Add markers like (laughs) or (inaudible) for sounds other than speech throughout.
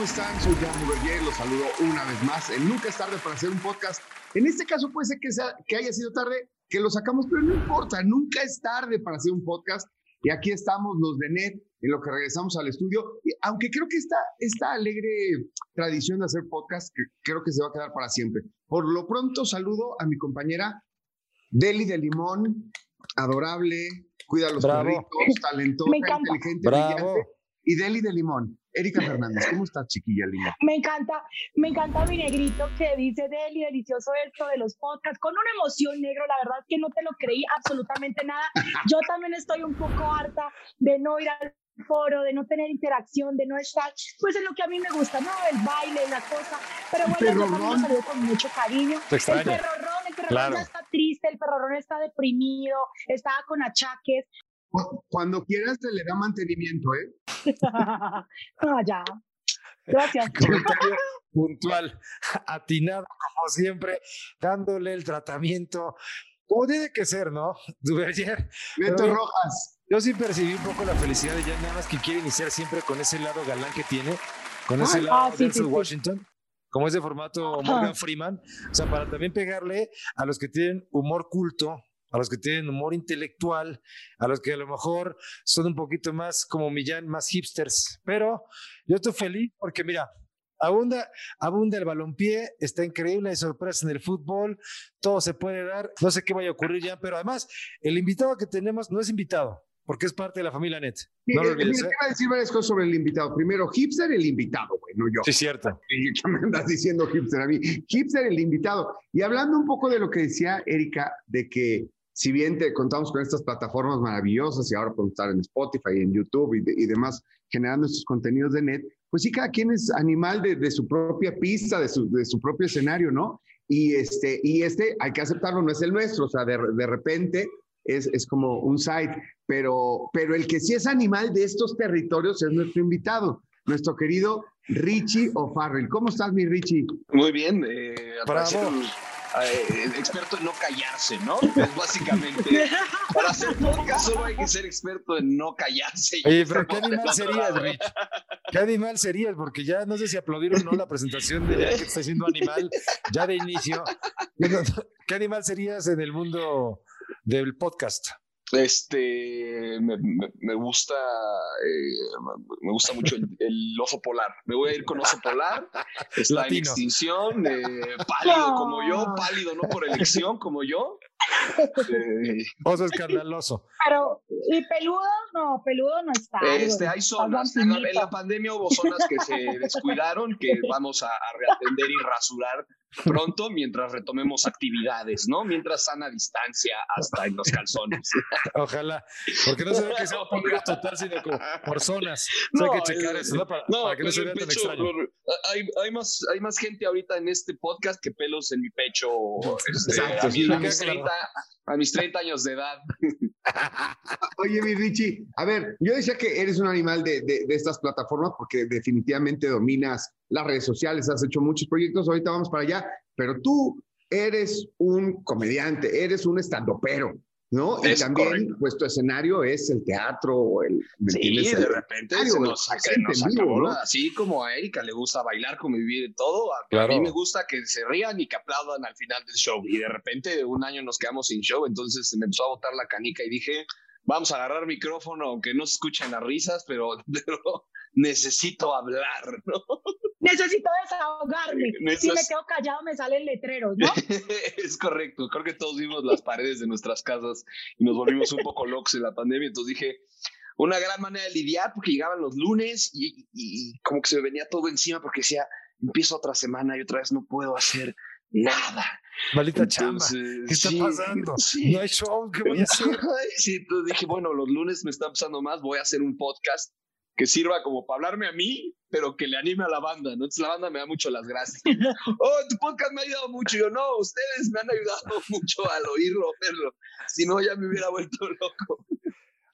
¿cómo están? Soy Jan Berger, los saludo una vez más. En Nunca es tarde para hacer un podcast. En este caso puede ser que, sea, que haya sido tarde, que lo sacamos, pero no importa, nunca es tarde para hacer un podcast. Y aquí estamos los de NET, en lo que regresamos al estudio. Y aunque creo que esta, esta alegre tradición de hacer podcast, que creo que se va a quedar para siempre. Por lo pronto saludo a mi compañera Deli de Limón, adorable, cuida a los Bravo. perritos, talentosa, inteligente, Bravo. brillante. Y Deli de Limón, Erika Fernández, ¿cómo estás, chiquilla linda? Me encanta, me encanta mi negrito que dice Deli, delicioso esto de los podcasts, con una emoción negro, la verdad es que no te lo creí absolutamente nada. Yo también estoy un poco harta de no ir al foro, de no tener interacción, de no estar, pues en lo que a mí me gusta, ¿no? El baile, la cosa. Pero bueno, yo también lo saludo con mucho cariño. Te El extraño. perrorrón, el perrorrón Claro. ya está triste, el perrorrón está deprimido, estaba con achaques. Cu- Cuando quieras te le da mantenimiento, ¿eh? (laughs) no, ya. Gracias. (laughs) Comentario (laughs) puntual, atinado como siempre, dándole el tratamiento como tiene que ser, ¿no? Duverger. Beto Rojas. Yo sí percibí un poco la felicidad de Jan, nada más que quiere iniciar siempre con ese lado galán que tiene, con ese lado ah, sí, Denzel sí, sí. Washington, como ese formato Ajá. Morgan Freeman, o sea, para también pegarle a los que tienen humor culto, a los que tienen humor intelectual, a los que a lo mejor son un poquito más como Millán, más hipsters. Pero yo estoy feliz porque mira, abunda, abunda el balompié, está increíble, hay sorpresas en el fútbol, todo se puede dar, no sé qué vaya a ocurrir ya, pero además el invitado que tenemos no es invitado, porque es parte de la familia NET. No lo Eh, olvides, mira, ¿eh? te iba a decir varias cosas sobre el invitado. Primero, hipster el invitado, güey, no yo. Sí, cierto. (laughs) ¿Qué me andas diciendo hipster a mí? Hipster el invitado. Y hablando un poco de lo que decía Erika, de que si bien te contamos con estas plataformas maravillosas y ahora podemos estar en Spotify, en YouTube y, de- y demás, generando estos contenidos de net, pues sí, cada quien es animal de, de su propia pista, de su, de su propio escenario, ¿no? Y este, y este, hay que aceptarlo, no es el nuestro, o sea, de, de repente es, es como un site, pero, pero el que sí es animal de estos territorios es nuestro invitado, nuestro querido Richie O'Farrell. ¿Cómo estás, mi Richie? Muy bien, eh, Bravo. Eh, experto en no callarse, ¿no? Es básicamente, para hacer podcast solo hay que ser experto en no callarse. Oye, pero ¿qué animal serías. Rich? ¿Qué animal serías? Porque ya no sé si aplaudir o no la presentación de que está siendo animal ya de inicio. ¿Qué animal serías en el mundo del podcast? Este, me, me- me gusta, eh, me gusta mucho el, el oso polar. Me voy a ir con oso polar. (laughs) Está en extinción, eh, (laughs) pálido como yo, pálido no por elección como yo. Eh, Oso escandaloso. Pero, ¿y peludo? No, peludo no está. Este, hay zonas. En la, en la pandemia hubo zonas que se descuidaron, que vamos a, a reatender y rasurar pronto mientras retomemos actividades, ¿no? Mientras sana distancia hasta en los calzones. (laughs) Ojalá. Porque no se ve que sea un peligro total, sino como por zonas. (laughs) O sea, hay que checar eh, eso, ¿no? Para, No, para que no se vea tan pecho, extraño. lo- hay, hay, más, hay más gente ahorita en este podcast que pelos en mi pecho este, Exacto, a, mis queda 30, a mis 30 años de edad. (laughs) Oye, mi Richie, a ver, yo decía que eres un animal de, de- de estas plataformas porque definitivamente dominas las redes sociales, has hecho muchos proyectos, ahorita vamos para allá, pero tú eres un comediante, eres un estandopero, ¿no? Y Es también, correcto. pues tu escenario es el teatro, o el, ¿me Sí, de El- repente se nos, gente nos acabó ¿no? Así como a Erika le gusta bailar, convivir y todo, a, a Claro. mí me gusta que se rían y que aplaudan al final del show. Y de repente un año nos quedamos sin show, entonces se me empezó a botar la canica y dije, vamos a agarrar micrófono, aunque no se escuchen las risas, pero, (laughs) pero necesito hablar, ¿no? Necesito desahogarme. Si Neces- me quedo callado, me salen letreros, ¿no? (laughs) es correcto. Creo que todos vimos las paredes de nuestras casas y nos volvimos un poco locos en la pandemia. Entonces dije, una gran manera de lidiar porque llegaban los lunes y, y- y como que se me venía todo encima porque decía, empiezo otra semana y otra vez no puedo hacer nada. Maldita chamba. ¿Qué está sí, pasando? sí. No hay show, ¿qué voy a hacer? (laughs) Sí, entonces dije, bueno, los lunes me está pasando más, voy a hacer un podcast que sirva como para hablarme a mí, pero que le anime a la banda, ¿no? Entonces la banda me da mucho las gracias. (laughs) oh, tu podcast me ha ayudado mucho. Y yo, no, ustedes me han ayudado (laughs) mucho al oírlo, verlo. Si no, ya me hubiera vuelto loco.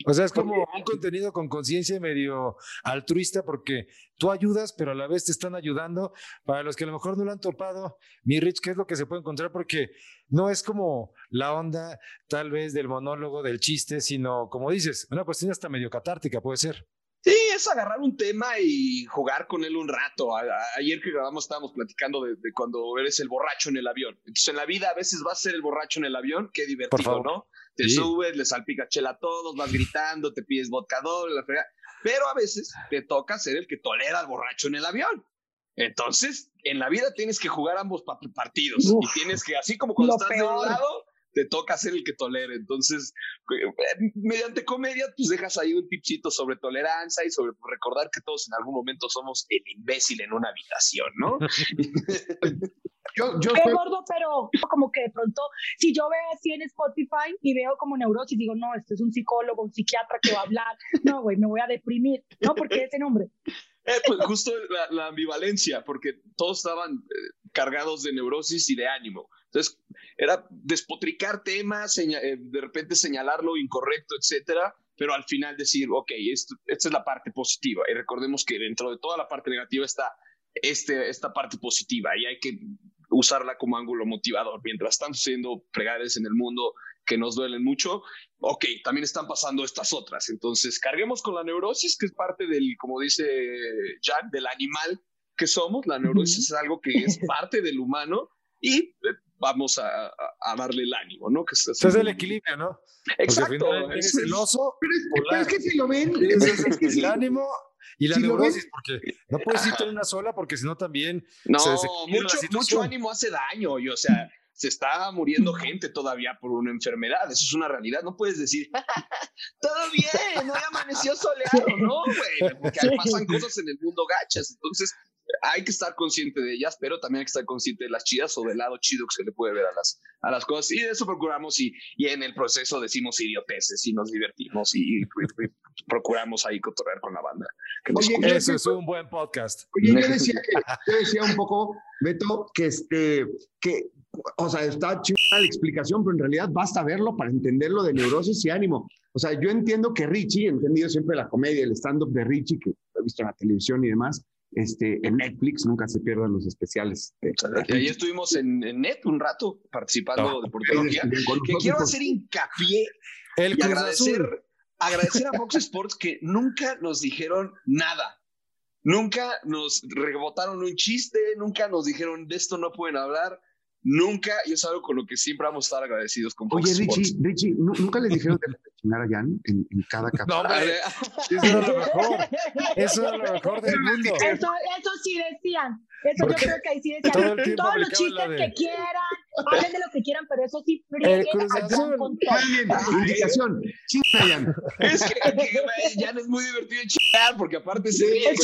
O sea, es como un contenido con conciencia medio altruista porque tú ayudas, pero a la vez te están ayudando. Para los que a lo mejor no lo han topado, mi Rich, ¿qué es lo que se puede encontrar? Porque no es como la onda tal vez del monólogo, del chiste, sino como dices, una cuestión hasta medio catártica puede ser. Sí, es agarrar un tema y jugar con él un rato. ayer que grabamos estábamos platicando de, cuando eres el borracho en el avión. Entonces en la vida a veces vas a ser el borracho en el avión, qué divertido, ¿no? Te subes, le salpica chela a todos, vas gritando, te pides vodka doble, la frega. Pero a veces te toca ser el que tolera al borracho en el avión. Entonces, en la vida tienes que jugar ambos partidos y tienes que, así como cuando estás de un lado, te toca ser el que tolere. Entonces, eh, mediante comedia, pues dejas ahí un tipcito sobre tolerancia y sobre recordar que todos en algún momento somos el imbécil en una habitación, ¿no? (laughs) yo, yo Qué gordo, pero como que de pronto, si yo veo así en Spotify y veo como neurosis, digo, no, este es un psicólogo, un psiquiatra que va a hablar, no, güey, me voy a deprimir, ¿no? Porque ese nombre. Eh, pues justo la, ambivalencia, porque todos estaban eh, cargados de neurosis y de ánimo. Entonces, era despotricar temas, eh, de repente señalar lo incorrecto, etcétera, pero al final decir, ok, esto, esta es la parte positiva. Y recordemos que dentro de toda la parte negativa está este, esta parte positiva y hay que usarla como ángulo motivador. Mientras están sucediendo fregares en el mundo que nos duelen mucho, ok, también están pasando estas otras. Entonces, carguemos con la neurosis, que es parte del, como dice Jack, del animal que somos. La neurosis es algo que es (laughs) parte del humano y eh, vamos a, darle el ánimo, ¿no? Que es, es el equilibrio, ¿no? Exacto. Es el oso. Pero es, que si lo ven, (laughs) es, el ánimo y la neurosis, porque no puedes irte en una sola, porque si no también. No, mucho, mucho ánimo hace daño, y o sea se está muriendo gente todavía por una enfermedad. Eso es una realidad. No puedes decir, (laughs) todo bien, hoy amaneció soleado, ¿no, güey? Porque pasan cosas en el mundo gachas. Entonces, hay que estar consciente de ellas, pero también hay que estar consciente de las chidas o del lado chido que se le puede ver a las, a las cosas. Y de eso procuramos y, y en el proceso decimos idioteces y nos divertimos y, procuramos ahí cotorrear con la banda. Oye, eso es un buen podcast. Oye, yo decía, (laughs) que, yo decía un poco, Beto, que, este, que o sea, está chingada la explicación, pero en realidad basta verlo para entenderlo de neurosis y ánimo. O sea, yo entiendo que Richie, he entendido siempre la comedia, el stand-up de Richie, que he visto en la televisión y demás, este, en Netflix, nunca se pierdan los especiales. ahí estuvimos en, Net un rato participando de Portología, que quiero hacer hincapié y agradecer, agradecer a Fox (laughs) Sports que nunca nos dijeron nada. Nunca nos rebotaron un chiste, nunca nos dijeron de esto no pueden hablar nunca, y es algo con lo que siempre vamos a estar agradecidos con Oye, Richie, Richie, ¿nunca les dijeron de chingar a Jan en, en cada capítulo? No, hombre, eso era lo mejor. Eso era lo mejor del mundo. Eso, eso sí decían. Eso yo creo que ahí sí decían. Todos los chistes que quieran, hablen de lo que quieran, pero eso sí, el Cruz Azul. Muy bien, indicación, chinga Jan. Es que, que (laughs) Jan es muy divertido chingar, porque aparte se ríe.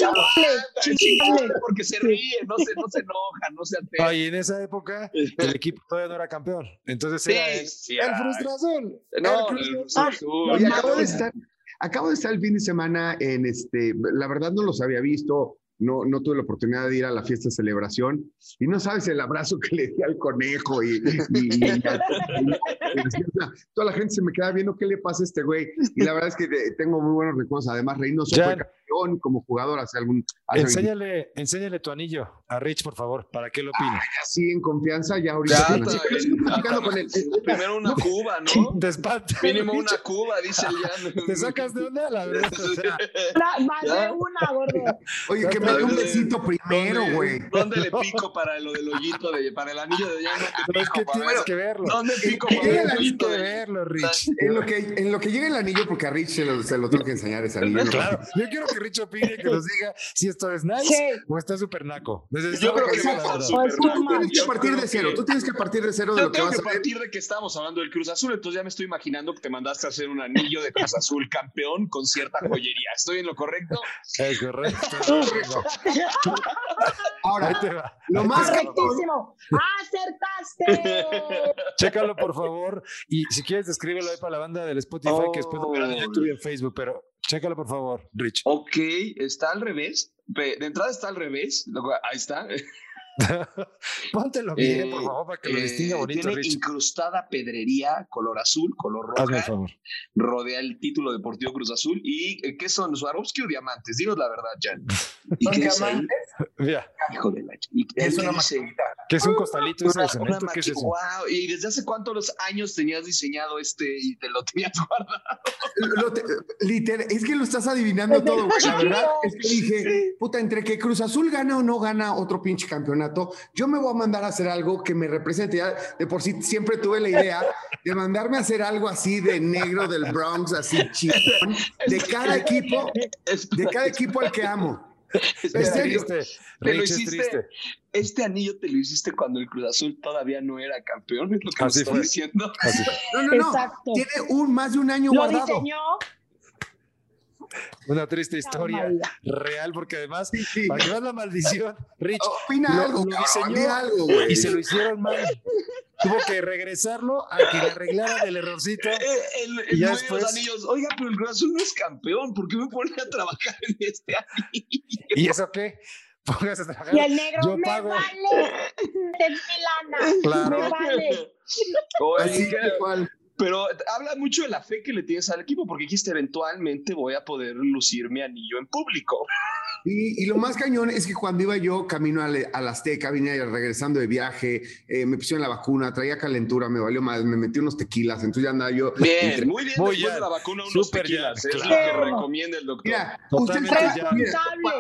porque se ríe, no se, no se enoja, no se altera. Y en esa época el equipo todavía no era campeón. Entonces era el, sí, el Frustra Azul. No, el Frustra Azul. acabo de estar acabo de estar el fin de semana en este, la verdad no los había visto, no, no tuve la oportunidad de ir a la fiesta de celebración y no sabes el abrazo que le di al conejo y, toda la gente se me queda viendo qué le pasa a este güey y la verdad es que tengo muy buenos recuerdos, además Reynoso fue campeón como jugador hace algún... enséñale, enséñale tu anillo a Rich, por favor, para que lo opine. así en confianza, ya ahorita. primero una cuba, ¿no? Te Mínimo una cuba, dice el Jan. Te sacas de una, la verdad. más de una, gordo. Oye, que me un besito primero, güey. ¿Dónde le (laughs) pico para lo del hoyito, de, para el anillo de llano? es que tienes que verlo. ¿Dónde pico para el anillo de verlo, Rich? En lo, que, en lo que llega el anillo, porque a Rich se lo, se lo tengo que enseñar ese anillo. (laughs) Claro, yo quiero que Rich opine, que nos diga si esto es nice o está súper naco. Yo creo que es Tú tienes que partir de cero, tú tienes que partir de cero de lo que vas a partir de que estamos hablando del Cruz Azul, entonces ya me estoy imaginando que te mandaste a hacer un anillo de Cruz Azul campeón con cierta joyería. ¿Estoy en lo correcto? Es correcto. Ahora, lo más correctísimo. ¡Acertaste! Chécalo, por favor. Y si quieres, descríbelo ahí para la banda del Spotify, que después lo verán en YouTube y en Facebook, pero chécalo, por favor, Rich. Ok, está al revés. De entrada está al revés. Ahí está. (laughs) Póntelo bien, por favor, para que lo distinga eh, bonito. Tiene incrustada pedrería, color azul, color favor. Rodea el título deportivo Cruz Azul. ¿Y eh, qué son? ¿Swarovski o diamantes? Dinos la verdad, Jan. (laughs) ¿Y qué diamantes? Hijo de la Es una maquinita. ¿Qué es un costalito ese de cemento? ¿Qué es eso? Wow. ¿Y desde hace cuántos años tenías diseñado este y te lo tenías (laughs) guardado? Lo te- literal, es que lo estás adivinando todo, güey. La verdad es que dije, puta, entre que Cruz Azul gana o no gana otro pinche campeonato, yo me voy a mandar a hacer algo que me represente. Ya de por sí siempre tuve la idea de mandarme a hacer algo así de negro del Bronx, así chingón, (laughs) de cada equipo, de cada equipo al que amo. (laughs) Es ¿En serio? triste. Te lo hiciste. triste. Este anillo te lo hiciste cuando el Cruz Azul todavía no era campeón, es lo que Así estás fue. diciendo. Así. (laughs) No, no, no. Exacto. Tiene un, más de un año Lo guardado. diseñó. Una triste historia real, porque además, Sí, sí. para que veas la maldición, Rich, Opina Lo- algo, lo diseñó di algo, güey. y se lo hicieron mal. Tuvo que regresarlo a que le arreglara del errorcito. Eh, El, el Y ya después- anillos, oiga, pero el Cruz no es campeón, ¿por qué me pone a trabajar en este anillo? ¿Y eso qué? Póngase a trabajar. Y el negro Yo me pago. vale. Es mi lana. Claro. Me vale. Oye, Así que. Pero habla mucho de la fe que le tienes al equipo, porque dijiste eventualmente voy a poder lucir mi anillo en público. Y, y lo más cañón es que cuando iba yo camino al, al Azteca, vine regresando de viaje, eh, me pusieron la vacuna, traía calentura, me valió más, me metí unos tequilas, entonces ya andaba yo. Bien, entre- muy bien, Muy después ya. de la vacuna unos Súper tequilas, ya, es claro. lo que recomienda el doctor. Mira, usted mira,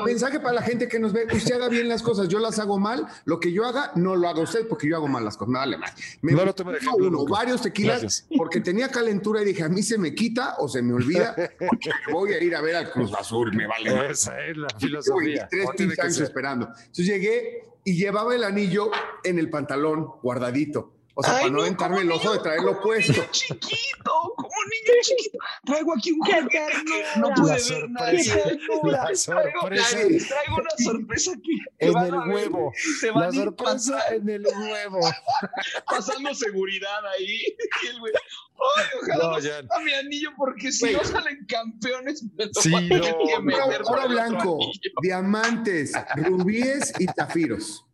mensaje para la gente que nos ve, usted haga bien las cosas, yo las hago mal, lo que yo haga, no lo haga usted porque yo hago mal las cosas, me vale más. Me No de puso ejemplo uno, nunca. varios tequilas, Gracias. Porque tenía calentura y dije, a mí se me quita o se me olvida, porque voy a ir a ver al Cruz Azul, me vale más. Esa es la filosofía. 23 ¿Cómo tiene pinches que años ser? esperando. Entonces llegué y llevaba el anillo en el pantalón, guardadito. O sea, Ay, para no no, aventarme el oso de traerlo puesto. chiquito, niño chiquito. Traigo aquí un juguete no puede La ver ternura. La Traigo, sorpresa traigo una sorpresa aquí. en el a huevo. Se van La a sorpresa en el huevo. (laughs) pasando seguridad ahí. Ay, ojalá No, ya. sea mi anillo, porque si no salen campeones, me Sí, a no, Oro, blanco, diamantes, rubíes y zafiros.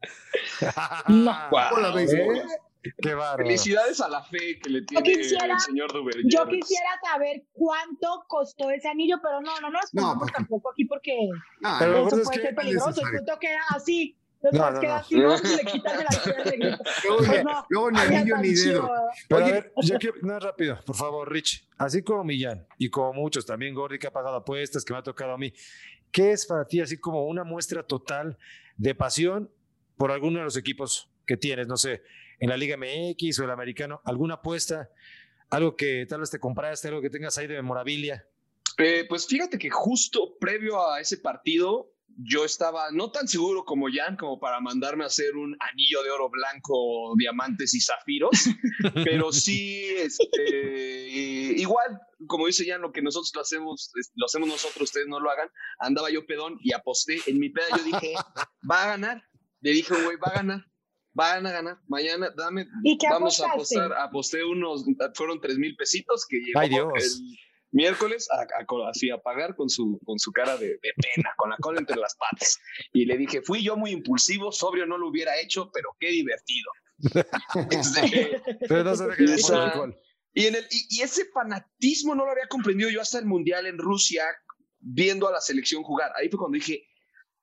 (laughs) No. Guau, ¿Cómo la ves? güey. Qué bárbaro. Felicidades a la fe que le tiene quisiera- el señor Duber. Yo quisiera saber cuánto costó ese anillo, pero no, no nos No, porque- tampoco aquí porque Ah, Pero eso es puede que ser peligroso. El punto queda así. No, no, queda no. así, ¿no? Y le quitas de la (laughs) piel negrito. luego, Pues ni, no. luego ni anillo ni dedo. Pero Oye. a ver, yo quiero, no rápido, por favor, Rich. Así como Millán y como muchos, también Gordy que ha pagado apuestas, que me ha tocado a mí. ¿Qué es para ti así como una muestra total de pasión por alguno de los equipos que tienes? No sé, en la Liga MX o el americano, alguna apuesta, algo que tal vez te compraste, algo que tengas ahí de memorabilia. Eh, pues fíjate que justo previo a ese partido, yo estaba no tan seguro como Jan, como para mandarme a hacer un anillo de oro blanco, diamantes y zafiros, (laughs) pero sí, este, igual, como dice Jan, lo que nosotros lo hacemos, lo hacemos nosotros, ustedes no lo hagan, andaba yo pedón y aposté, en mi peda yo dije, (laughs) va a ganar, le dije, güey, va a ganar. Van a ganar. Mañana, dame. ¿Y qué Vamos a apostaste? apostar. Aposté unos. Fueron tres mil pesitos que llegó Ay, Dios. el, miércoles a, a- así a pagar con su, con su cara de, de pena, con la cola entre las patas. Y le dije, fui yo muy impulsivo, sobrio no lo hubiera hecho, pero qué divertido. (laughs) Este, Pero no se Esa- y, en el, y, y ese fanatismo no lo había comprendido yo hasta el Mundial en Rusia, viendo a la selección jugar. Ahí fue cuando dije,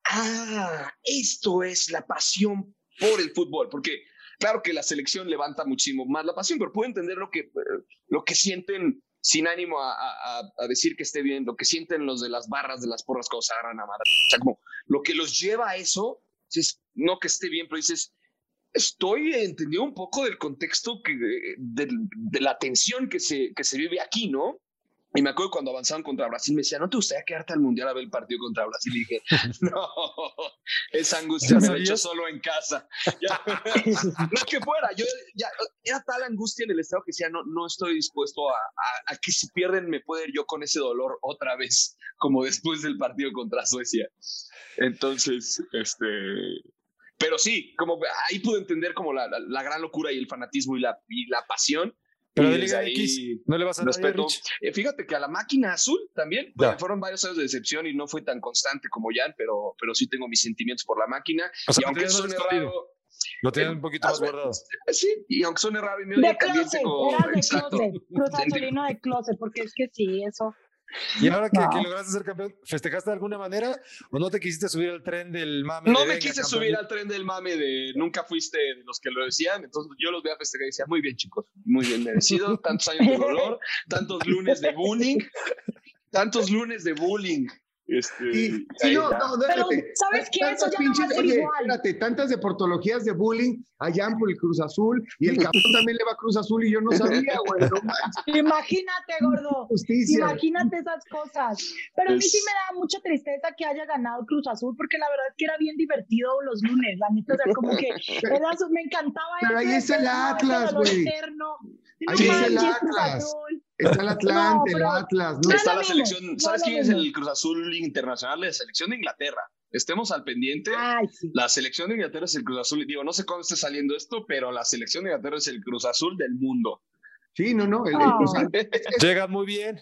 ah, esto es la pasión por el fútbol, porque claro que la selección levanta muchísimo más la pasión, pero puedo entender lo que, eh, lo que sienten sin ánimo a, a- a- decir que esté bien, lo que sienten los de las barras, de las porras cuando se agarran a madre. O sea, como lo que los lleva a eso, es no que esté bien, pero dices, estoy entendiendo un poco del contexto que, de, de la tensión que se, que se vive aquí, ¿no? Y me acuerdo cuando avanzaban contra Brasil, me decía, ¿no te gustaría quedarte al Mundial a ver el partido contra Brasil? Y dije, (laughs) no, esa angustia ¿Ya me la he hecho solo en casa. (laughs) Ya- no que fuera, yo ya, era tal angustia en el estado que decía, no, no estoy dispuesto a, a- a que si pierden me pueda ir yo con ese dolor otra vez, como después del partido contra Suecia. Entonces, este... Pero sí, como ahí pude entender como la, la- la gran locura y el fanatismo y la, y la pasión. Pero de Liga X, ¿no le vas a dar respeto. Eh, fíjate que a la máquina azul también, pues, fueron varios años de decepción y no fue tan constante como Jan, pero, pero sí tengo mis sentimientos por la máquina. O sea, y lo aunque suene raro, Lo tienen un poquito más guardado. eh, sí, y aunque suene raro y me De caliente closet, como... eras de (laughs) exacto. closet, (laughs) Cruz Azulino de closet, porque es que sí, eso. Y ahora que, que, lograste ser campeón, ¿festejaste de alguna manera o no te quisiste subir al tren del mame? No me quise subir al tren del mame de nunca fuiste de los que lo decían, entonces yo los voy a festejar y decía, muy bien chicos, muy bien merecido, tantos años de dolor, tantos lunes de bullying, tantos lunes de bullying. Este, sí, sí no, no, Pero, ¿sabes qué? Eso ya pinches, no va a ser oye, igual. Espérate, tantas deportologías de bullying allá por el Cruz Azul y el cabrón también le va a Cruz Azul y yo no sabía, güey. No (laughs) Imagínate, gordo. Justicia. Imagínate esas cosas. Pero a mí sí me da mucha tristeza que haya ganado Cruz Azul porque la verdad es que era bien divertido los lunes, la neta, o sea, como que (laughs) era, me encantaba. Pero ahí es el Atlas, güey. Ahí es el Atlas. Está el (laughs) Atlante, no, el Atlas. No, está la selección. ¿Sabes quién es el Cruz Azul internacional? La selección de Inglaterra. Estemos al pendiente. Ay, sí. La selección de Inglaterra es el Cruz Azul. Digo, no sé cuándo esté saliendo esto, pero la selección de Inglaterra es el Cruz Azul del mundo. Sí, no, no. El, Oh. o sea, Llegan muy bien.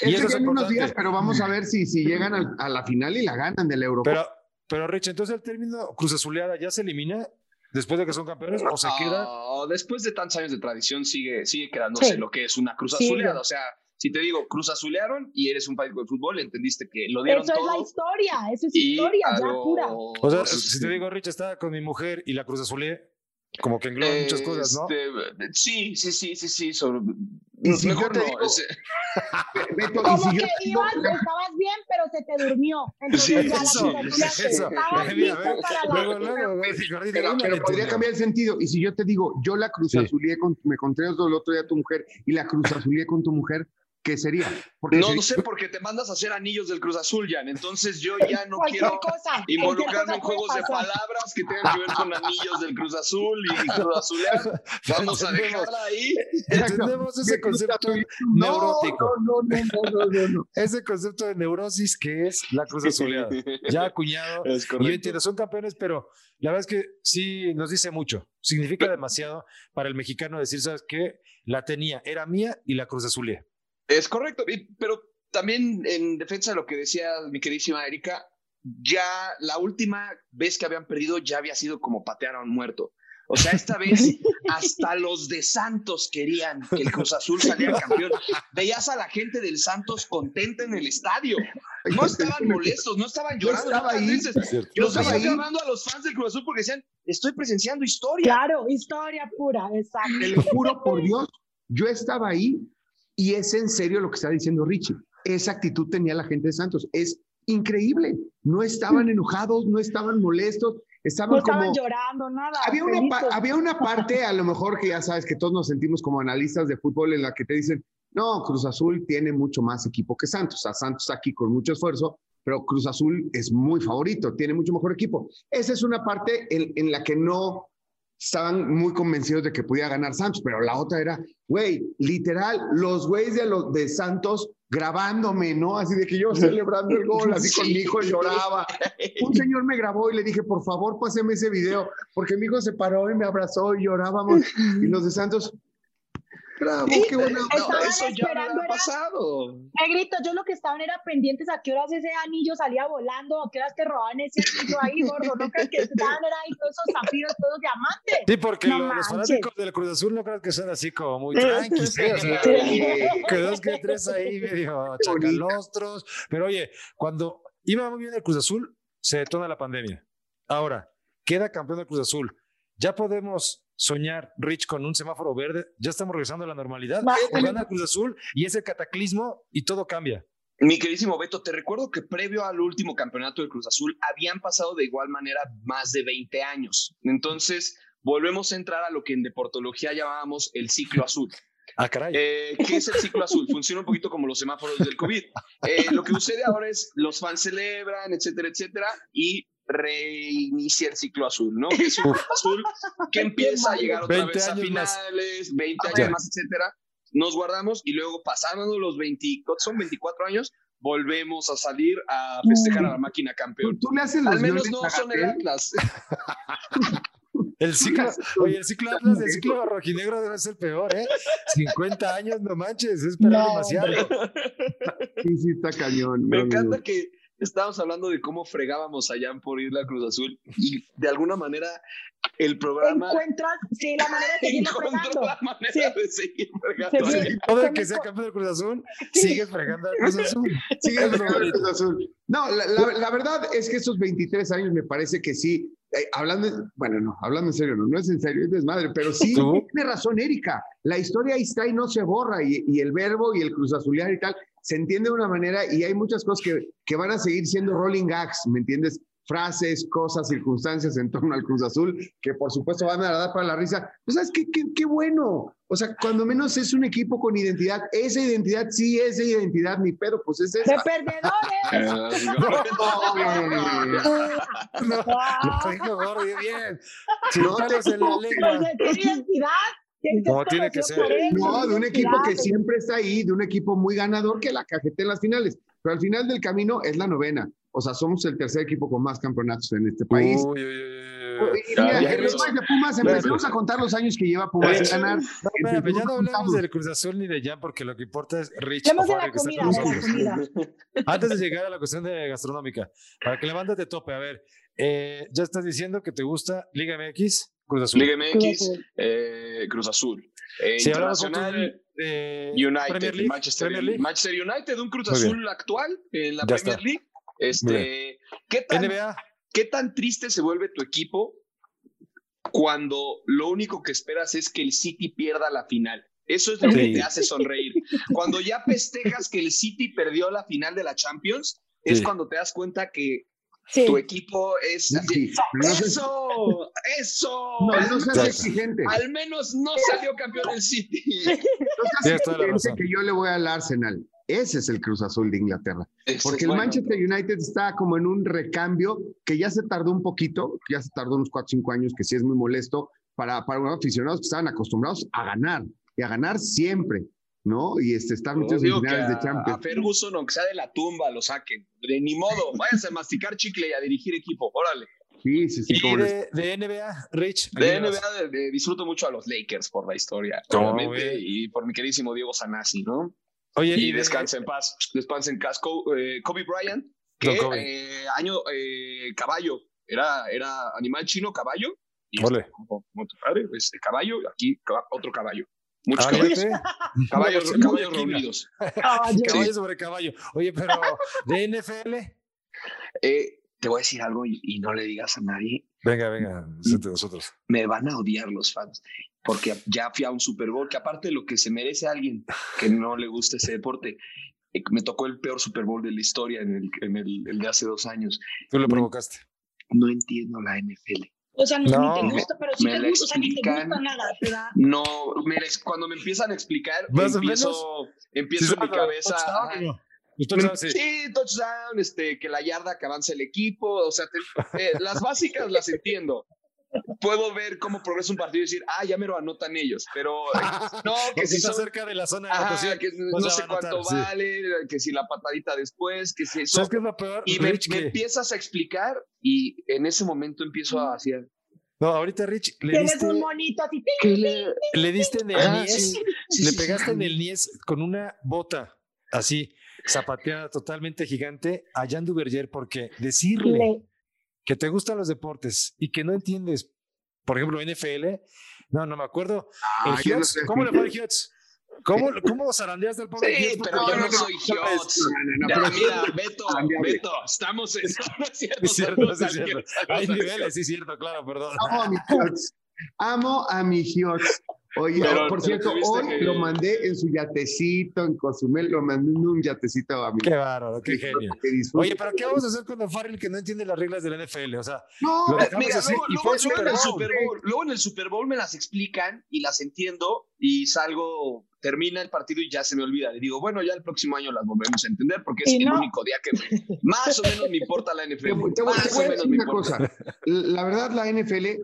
Y eso es en unos días, pero vamos a ver si, si llegan a, la final y la ganan del Europa. Pero, pero Rich, entonces el término Cruz Azuleada ya se elimina después de que son campeones o se queda. Ah, después de tantos años de tradición, sigue, sigue quedándose Sí. lo que es una Cruz Sí. Azuleada. O sea, si te digo Cruz Azulearon y eres un fanático de fútbol, entendiste que lo dieron Eso es la todo. historia, eso es historia, ya pura. O sea, si te digo, Rich, estaba con mi mujer y la Cruz Azulé, como que engloba muchas cosas, ¿no? Este, Sí, sí, sí, sí, sí. sobre- Y si mejor yo te no. digo- ese- (laughs) Beto, Como si que ibas, estabas bien, pero se te durmió. Entonces Sí, ya eso, eso. estabas listo para la Luego, pero, podría cambiar el sentido. Y si yo te digo, yo la Cruz Sí. Azulié con, me conté el otro día a tu mujer y la Cruz Azulié con tu mujer, ¿qué sería? Porque No, sería- no sé, porque te mandas a hacer anillos del Cruz Azul, Jan. Entonces yo ya no quiero cosa. involucrarme en juegos de palabras que tengan que ver con anillos del Cruz Azul y Cruz Azulear. Vamos a dejarla ahí. Entendemos ese concepto Azul. neurótico. No, no, no, no, no, no. Ese concepto de neurosis que es la Cruz Azuleada. Ya (laughs) acuñado. Es Y yo correcto. entiendo, son campeones, pero la verdad es que sí nos dice mucho. Significa demasiado para el mexicano decir, ¿sabes qué? La tenía, era mía y la Cruz Azulé. Es correcto, pero también en defensa de lo que decía mi queridísima Erika, ya la última vez que habían perdido ya había sido como patear a un muerto. O sea, esta (laughs) vez hasta los de Santos querían que el Cruz Azul saliera (laughs) campeón. Veías a la gente del Santos contenta en el estadio. No estaban molestos, no estaban Yo llorando. estaba no ahí. Yo estaba ahí. llamando a los fans del Cruz Azul porque decían, estoy presenciando historia. Claro, historia pura, exacto. Te lo juro por Dios, yo estaba ahí y es en serio lo que está diciendo Richie. Esa actitud tenía la gente de Santos. Es increíble. No estaban enojados, no estaban molestos, estaban No estaban como... llorando, nada. Había una, había (laughs) parte, a lo mejor que ya sabes que todos nos sentimos como analistas de fútbol, en la que te dicen, no, Cruz Azul tiene mucho más equipo que Santos. Sea, Santos aquí con mucho esfuerzo, pero Cruz Azul es muy favorito, tiene mucho mejor equipo. Esa es una parte en, en la que no estaban muy convencidos de que podía ganar Santos, pero la otra era, güey, literal, los güeyes de, los, de Santos grabándome, ¿no? Así de que yo (laughs) celebrando el gol, así con mi hijo lloraba. Un señor me grabó y le dije, por favor, páseme ese video, porque mi hijo se paró y me abrazó y llorábamos. Y los de Santos, bravo, qué buena onda". Eso ya no esperando, había era- pasado. Negrito, yo lo que estaban era pendientes a qué horas ese anillo salía volando, a qué horas te robaban ese anillo ahí, gordo. No crees que estaban era ahí todos esos zafiros, todos diamantes. Sí, porque No lo- los manches. fanáticos del Cruz Azul no creo que sean así como muy tranquilos. ¿eh? O sea, que dos que tres ahí medio chacalostros. Pero oye, cuando iba muy bien el Cruz Azul, se detona la pandemia. Ahora, queda campeón del Cruz Azul. Ya podemos soñar, Rich, con un semáforo verde. Ya estamos regresando a la normalidad. Gana el Cruz Azul y ese cataclismo y todo cambia. Mi queridísimo Beto, te recuerdo que previo al último campeonato del Cruz Azul habían pasado de igual manera más de 20 años. Entonces, volvemos a entrar a lo que en deportología llamábamos el ciclo azul. (laughs) Ah, caray. Eh, ¿Qué es el ciclo azul? (laughs) Funciona un poquito como los semáforos del COVID. Eh, lo que sucede ahora es los fans celebran, etcétera, etcétera, y reinicia el ciclo azul, ¿no? Que es un ciclo azul que (laughs) empieza a llegar otra 20 vez a más. finales, 20 Ya. años más, etcétera. Nos guardamos y luego pasando los 20, ¿cuántos son 24 años, volvemos a salir a festejar a la máquina Tú, campeón. tú le haces los Al menos no son el. Atlas. (laughs) El ciclo, oye, el ciclo Atlas, el ciclo rojinegro debe ser peor, ¿eh? 50 años, no manches, es esperar No, demasiado. Sí, sí, está cañón. Me encanta que estábamos hablando de cómo fregábamos allá por ir a Cruz Azul y de alguna manera el programa encuentras sí la manera de seguir encontró la manera Sí. de seguir fregando. Sí. Todo el que sea campeón del Cruz Azul, sigue fregando al Cruz Azul. Sigue fregando el bonito. Cruz Azul. No, la, la- la verdad es que estos 23 años me parece que sí, eh, hablando, bueno, no, hablando en serio, no, no es en serio, es desmadre, pero sí, tiene razón Erika, la historia ahí está y no se borra, y, y el verbo y el Cruz Azulear y tal, se entiende de una manera y hay muchas cosas que, que van a seguir siendo rolling gags, ¿me entiendes? Frases, cosas, circunstancias en torno al Cruz Azul, que por supuesto van a dar para la risa. Pues, ¿sabes qué, qué, qué bueno? O sea, cuando menos es un equipo con identidad, esa identidad sí es de identidad, ni pedo, pues es de esa. perdedores (laughs) No, bien. No te palos en la lengua. de tu identidad Tienes Como tiene que ser. No, de un equipo que siempre está ahí, de un equipo muy ganador que la cajetea en las finales. Pero al final del camino es la novena. O sea, somos el tercer equipo con más campeonatos en este país. Uy, uy, uy, uy. Y mira, Ya, ya, después de Pumas, empecemos a contar los años que lleva Pumas sin ganar. No, Empecemos ya no a contarlos. del Cruz Azul ni de Jan, porque lo que importa es Rich que está comida, con nosotros. comida. (laughs) Antes de llegar a la cuestión de gastronómica, para que levantes de tope, a ver, eh, ya estás diciendo que te gusta Liga MX, Cruz Azul. Liga Cruz MX, Azul. eh, Cruz Azul. Eh, Si hablamos poquito internacional, United, Premier League, Manchester, Premier League, Manchester United, un Cruz. Azul actual en la Ya Premier está. League. Este, ¿qué, tan, NBA, ¿Qué tan triste se vuelve tu equipo cuando lo único que esperas es que el City pierda la final? Eso es lo Sí. que te hace sonreír. Cuando ya festejas que el City perdió la final de la Champions, es Sí. cuando te das cuenta que Sí. tu equipo es así, no ¡Eso! ¡Eso! No, no seas Exacto. exigente. Al menos no salió campeón el City. No seas exigente que yo le voy al Arsenal. Ese es el Cruz Azul de Inglaterra. Ese Porque el bueno. Manchester United está como en un recambio que ya se tardó un poquito, ya se tardó unos 4 o 5 años, que sí es muy molesto para, para unos aficionados que estaban acostumbrados a ganar y a ganar siempre, ¿no? Y este, estar metidos en finales de a, a Champions. Ferguson, aunque sea de la tumba, lo saquen. De ni modo, (laughs) váyanse a masticar chicle y a dirigir equipo. Órale. Sí, sí, sí. y de, de NBA, Rich. De. NBA de- de- disfruto mucho a los Lakers por la historia, obviamente, y por mi queridísimo Diego Sanasi, ¿no? Oye, Y de- descansa en paz, descansa en paz. Co- eh, Kobe Bryant, que Kobe. eh, año eh, caballo, era, era animal chino caballo, y Ole. este, como, como tu padre, este caballo, aquí otro caballo. Muchos Ah, caballos, (laughs) caballos, caballos reunidos. (laughs) Caballo. Caballo sobre caballo. Oye, pero de NFL. Eh, te voy a decir algo y, y no le digas a nadie. Venga, venga, entre nosotros. me van a odiar los fans, porque ya fui a un Super Bowl, que aparte de lo que se merece a alguien que no le gusta ese deporte, eh, me tocó el peor Super Bowl de la historia en el, en el, el de hace dos años. Tú lo provocaste. No entiendo la NFL. O sea, No. ni te gusta, pero Me te gusta, o sea, ni te explican. gusta nada, ¿verdad? No, me cuando me empiezan a explicar, empiezo, empiezo Sí, en mi sabes, cabeza. touchdown, touchdowns, sí. Sí, touchdown, este, que la yarda que avance el equipo, o sea, te- eh, las básicas las entiendo. Puedo ver cómo progresa un partido y decir, ah, ya me lo anotan ellos, pero eh, (laughs) no, que Porque si está son, cerca de la zona de ajá, anotación. que no sé anotar, cuánto sí. vale, que si la patadita después, que si eso. ¿Sabes qué es lo peor? Y me, Rich, me que- empiezas a explicar y en ese momento empiezo a hacer. No, ahorita Rich, le Tienes diste, un monito así. ¡ping! ¿Qué le, le diste en el Ah, niés, sí, sí, le sí, pegaste sí. en el niés con una bota así, zapateada totalmente gigante a Jan Duverger porque decirle Le- que te gustan los deportes y que no entiendes, por ejemplo, NFL, no, no me acuerdo. El Ah, yo no Hiots, sé. ¿Cómo le fue al Hiots? ¿Cómo, ¿Cómo zarandeaste al pobre Sí, pero yo no no soy. Hiots. No, no, no, pero- mira, Beto. Beto, estamos en. (laughs) No es cierto, Es cierto, Hay niveles, sí cierto, claro, perdón. Amo a mi Hiots. Amo a mi Hiots. Oye, Pero- por cierto, hoy que- lo mandé en su yatecito en Cozumel, lo mandé en un yatecito a mi Qué bárbaro, qué genio. Oye, pero ¿qué vamos a hacer con Don Farrell que no entiende las reglas de la NFL? O sea, No, Lo dejamos Mira, así, luego, y luego- fue el luego en el Super Bowl, luego en el Super Bowl me las explican y las entiendo y salgo, termina el partido y ya se me olvida. Le digo, bueno, ya el próximo año las volvemos a entender porque es el único día que más o menos me importa la NFL. te voy te a menos decir una cosa. La verdad, la NFL,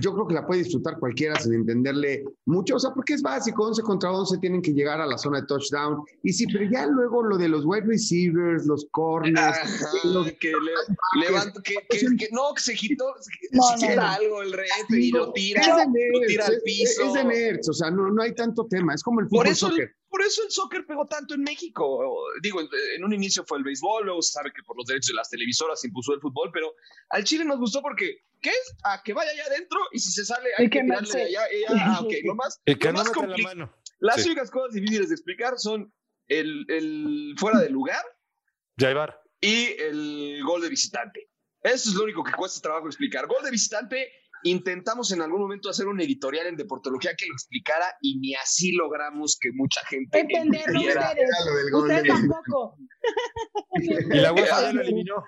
yo creo que la puede disfrutar cualquiera sin entenderle mucho. O sea, porque es básico, 11 contra 11 tienen que llegar a la zona de touchdown. Y sí, pero ya luego lo de los wide receivers, los corners, los- que le, levanta, que, que, que no, que se quitó, No, quiera no. algo el reto y lo tira, es de lo tira al piso. Es de nerds, o sea, no, no hay tanto tema. Es como el fútbol Por eso, soccer. Por eso el soccer pegó tanto en México. Digo, en un inicio fue el béisbol, luego se sabe que por los derechos de las televisoras se impuso el fútbol, pero al Chile nos gustó porque, ¿qué es? A que vaya allá adentro y si se sale hay que, tirarle de allá. (laughs) ah, ok, lo más, lo más complicado. Las únicas cosas difíciles de explicar son el, el fuera de lugar. Jaibar. Y el gol de visitante. Eso es lo único que cuesta trabajo explicar. Gol de visitante Intentamos en algún momento hacer un editorial en deportología que lo explicara y ni así logramos que mucha gente entenderlo ustedes. Ustedes tampoco. y la UEFA ya lo eliminó.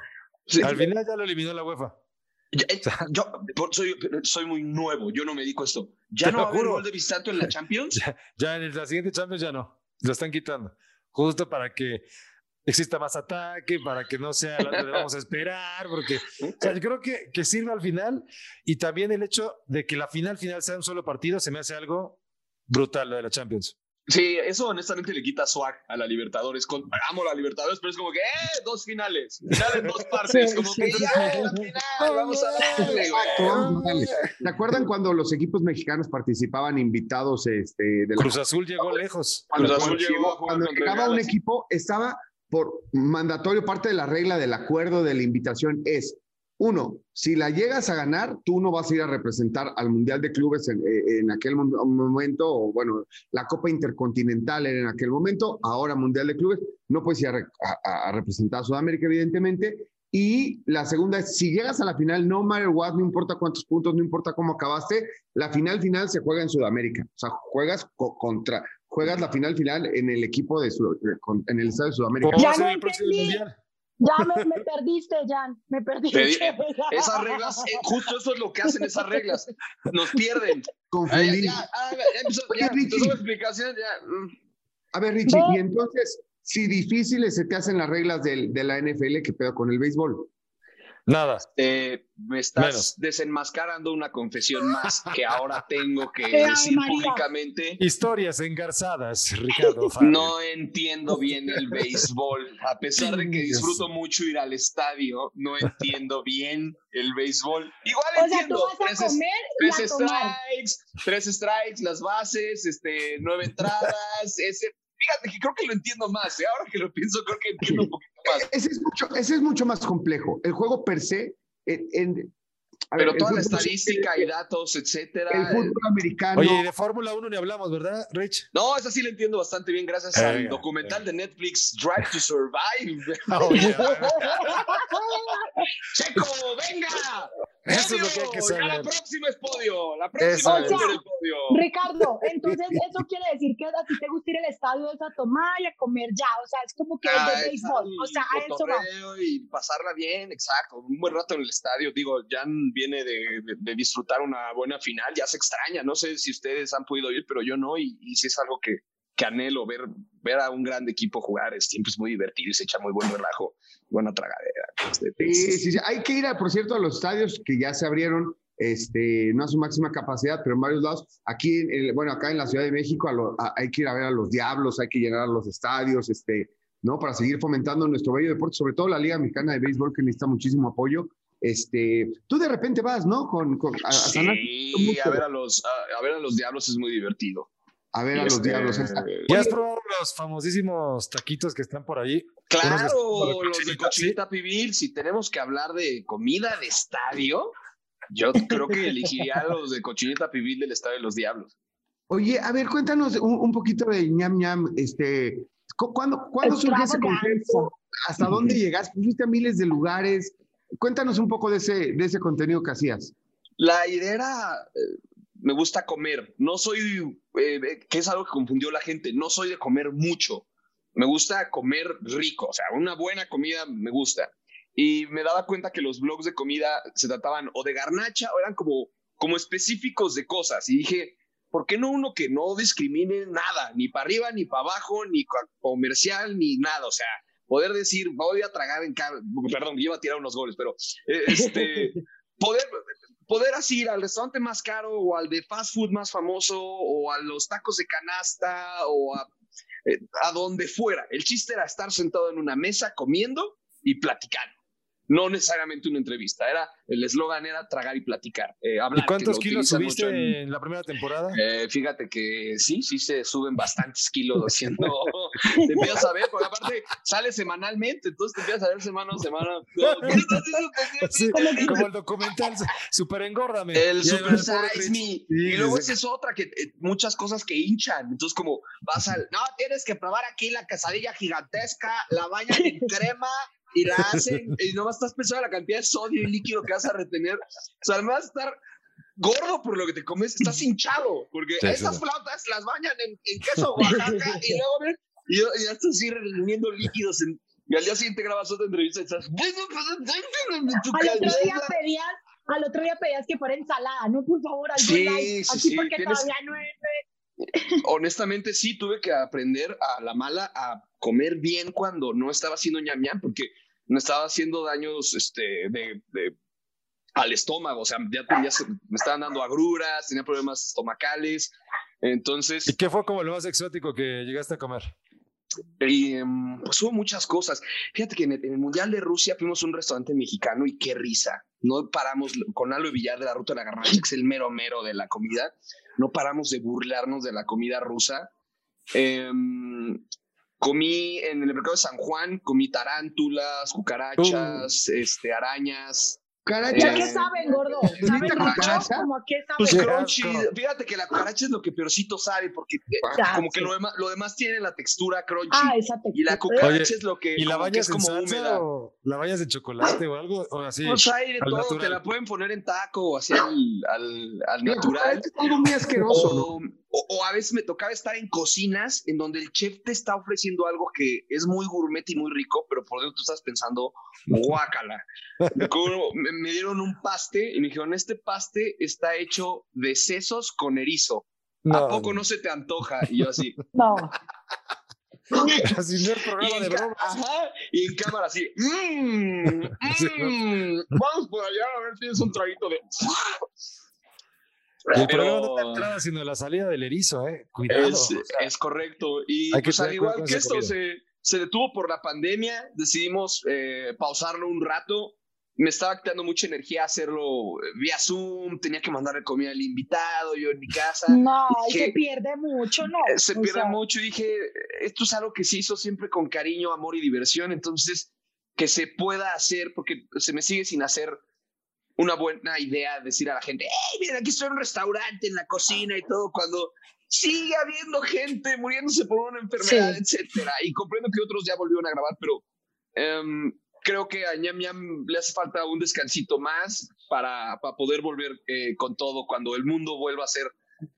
Al final ya lo eliminó la UEFA. Eh, yo, soy, soy, muy nuevo, yo no me dedico a esto. ¿Ya no va a haber gol de visitante en la (laughs) Champions? Ya, ya, en la siguiente Champions ya no. Lo están quitando. Justo para que exista más ataque, para que no sea lo que debemos esperar, porque (laughs) yo creo que, que sirve al final y también el hecho de que la final final sea un solo partido se me hace algo brutal lo de la Champions. Sí, eso honestamente le quita swag a la Libertadores. Con, amo la Libertadores, pero es como que, ¡eh! Dos finales. Finales dos (laughs) partes. como que, ¡ya! La final, vamos a darle, ¿Se acuerdan cuando los equipos mexicanos participaban invitados este, de la... Cruz Azul llegó lejos. Cruz Azul llegó Cuando llegaba un equipo, estaba por mandatorio, parte de la regla del acuerdo de la invitación es, uno, si la llegas a ganar, tú no vas a ir a representar al Mundial de Clubes en, eh, aquel momento, o bueno, la Copa Intercontinental en aquel momento, ahora Mundial de Clubes, no puedes ir a, representar a Sudamérica, evidentemente. Y la segunda es, si llegas a la final, no matter what, no importa cuántos puntos, no importa cómo acabaste, la final final se juega en Sudamérica. O sea, juegas contra, juegas la final final en el equipo de en el Estado de Sudamérica. Ya no entendí. Ya me, me, perdiste, Jan, me perdiste. (laughs) esas reglas, eh, justo eso es lo que hacen esas reglas, nos pierden. Confundir. Ya, ya, ya, explicación, ya. Mm. A ver, Richie, y entonces, si difíciles se te hacen las reglas de, de la NFL, ¿qué pedo con el béisbol? Nada. Eh, me estás desenmascarando una confesión más que ahora (laughs) tengo que decir públicamente. Historias engarzadas, Ricardo. (laughs) No entiendo bien el béisbol. A pesar de que disfruto mucho ir al estadio, no entiendo bien el béisbol. Igual o entiendo. Sea, tú vas a tres, comer tres strikes, tres strikes, las bases, este, nueve entradas, ese fíjate que creo que lo entiendo más. ¿eh? Ahora que lo pienso, creo que entiendo un poquito (laughs) más. Ese es mucho, ese es mucho más complejo. El juego per se, en, pero toda la estadística y datos, etcétera. El fútbol americano. Oye, de Fórmula 1 ni hablamos, ¿verdad, Rich? No, esa sí la entiendo bastante bien gracias al documental de Netflix Drive to Survive. (laughs) Oh, (laughs) Checo, venga. Eso es lo que hay que saber. la próxima es podio. La próxima es el podio. Ricardo, (laughs) entonces eso quiere decir que a ti te gusta ir al estadio a tomar y a comer ya. O sea, es como que ah, es de béisbol. O sea, a eso va. Y pasarla bien, exacto. Un buen rato en el estadio. Digo, Jan viene de, de, disfrutar una buena final. Ya se extraña. No sé si ustedes han podido ir, pero yo no. Y, y si es algo que, que anhelo ver, ver a un gran equipo jugar. Es, siempre es muy divertido y se echa muy buen relajo, buena tragadera. Este, sí, sí, sí, Hay que ir, por cierto, a los estadios que ya se abrieron, este, no a su máxima capacidad, pero en varios lados. Aquí, bueno, acá en la Ciudad de México hay que ir a ver a los Diablos, hay que llenar los estadios, este, ¿no? Para seguir fomentando nuestro bello deporte, sobre todo la Liga Mexicana de Béisbol, que necesita muchísimo apoyo. Este, tú de repente vas, ¿no? Con, a, sí, a, ver a, los, a ver a los Diablos es muy divertido. A ver a los este, diablos. ¿Ya has probado los famosísimos taquitos que están por ahí? Claro, los de cochinita pibil. Si tenemos que hablar de comida de estadio, yo creo que elegiría los de cochinita pibil del Estadio de los Diablos. Oye, a ver, cuéntanos un, poquito de ñam ñam. Este, ¿Cuándo, ¿cuándo surgió ese concepto? ¿Hasta dónde llegaste? Fuiste a miles de lugares. Cuéntanos un poco de ese, de ese contenido que hacías. La idea era eh, me gusta comer. No soy, eh, eh, que es algo que confundió la gente, no soy de comer mucho. Me gusta comer rico, o sea, una buena comida me gusta. Y me daba cuenta que los blogs de comida se trataban o de garnacha o eran como, como específicos de cosas. Y dije, ¿por qué no uno que no discrimine nada, ni para arriba, ni para abajo, ni comercial, ni nada? O sea, poder decir, voy a tragar en cada, perdón, iba a tirar unos goles, pero eh, este, (laughs) poder, poder así ir al restaurante más caro o al de fast food más famoso o a los tacos de canasta o a, eh, a donde fuera. El chiste era estar sentado en una mesa comiendo y platicando. no necesariamente una entrevista, era el eslogan era tragar y platicar. Eh, hablar, ¿Y cuántos kilos subiste en, la primera temporada? Eh, fíjate que sí, sí se suben bastantes kilos (laughs) haciendo, te empiezas a ver, porque aparte sale semanalmente, entonces te empiezas a ver semana a semana. (laughs) como el documental, super engórdame. El super size me. y luego esa es otra, que eh, muchas cosas que hinchan, entonces como vas al, no, tienes que probar aquí la quesadilla gigantesca, la bañan en (laughs) crema y la hacen y nomás estás pensando en la cantidad de sodio y líquido que vas a retener. O sea, además de estar gordo por lo que te comes, estás hinchado, porque esas flautas las bañan en, queso (laughs) Oaxaca y luego y, ya estás así reteniendo líquidos y al día siguiente grabas otra entrevista y estás... al otro día pedías, al otro día pedías que fuera ensalada, ¿no? Por favor, algo sí, sí, Aquí sí, porque todavía no es... (laughs) Honestamente sí, tuve que aprender a la mala a comer bien cuando no estaba haciendo ñam ñam, porque me estaba haciendo daños este, de, al estómago, o sea, ya, me estaban dando agruras, tenía problemas estomacales, entonces... ¿Y qué fue como lo más exótico que llegaste a comer? Y, em, pues hubo muchas cosas. Fíjate que en el, Mundial de Rusia fuimos a un restaurante mexicano y qué risa. No paramos con Alo Villar de la Ruta de la Garnacha, que es el mero mero de la comida. No paramos de burlarnos de la comida rusa. Eh, Comí en el mercado de San Juan, comí tarántulas, cucarachas, uh. este, arañas, ¿Ya qué saben, gordo? ¿Saben ¿Cómo a qué saben? Pues crunchy. Fíjate que la cucaracha es lo que peorcito sabe, porque como que lo demás, lo demás tiene la textura crunchy. Ah, esa textura. Y la cucaracha es lo que, ¿y la bañas es como húmeda. O la bañas de chocolate o algo? O así. Pues hay de todo. Te la pueden poner en taco o así al, al, al natural. Es algo muy asqueroso, ¿no? O, a veces me tocaba estar en cocinas en donde el chef te está ofreciendo algo que es muy gourmet y muy rico, pero por dentro tú estás pensando, guácala. me, me dieron un paste y me dijeron, este paste está hecho de sesos con erizo. ¿A poco no. se te antoja? Y yo así. No. Así no es programa de broma. Ajá, y en cámara así. (laughs) Mmm, mmm, vamos por allá a ver si tienes un traguito de. El problema no es la entrada, sino la salida del erizo, ¿eh? Cuidado. Es, correcto. Y pues, al igual que esto se, se, detuvo por la pandemia, decidimos eh, pausarlo un rato. Me estaba quitando mucha energía hacerlo eh, vía Zoom, tenía que mandarle comida al invitado, yo en mi casa. No, se pierde mucho, ¿no? Eh, se pierde mucho y dije, esto es algo que se hizo siempre con cariño, amor y diversión, entonces que se pueda hacer, porque se me sigue sin hacer una buena idea decir a la gente, hey, mira, aquí estoy en un restaurante, en la cocina y todo, cuando sigue habiendo gente muriéndose por una enfermedad, etcétera. Y comprendo que otros ya volvieron a grabar, pero em, creo que a Ñam Ñam le hace falta un descansito más para, para poder volver eh, con todo cuando el mundo vuelva a ser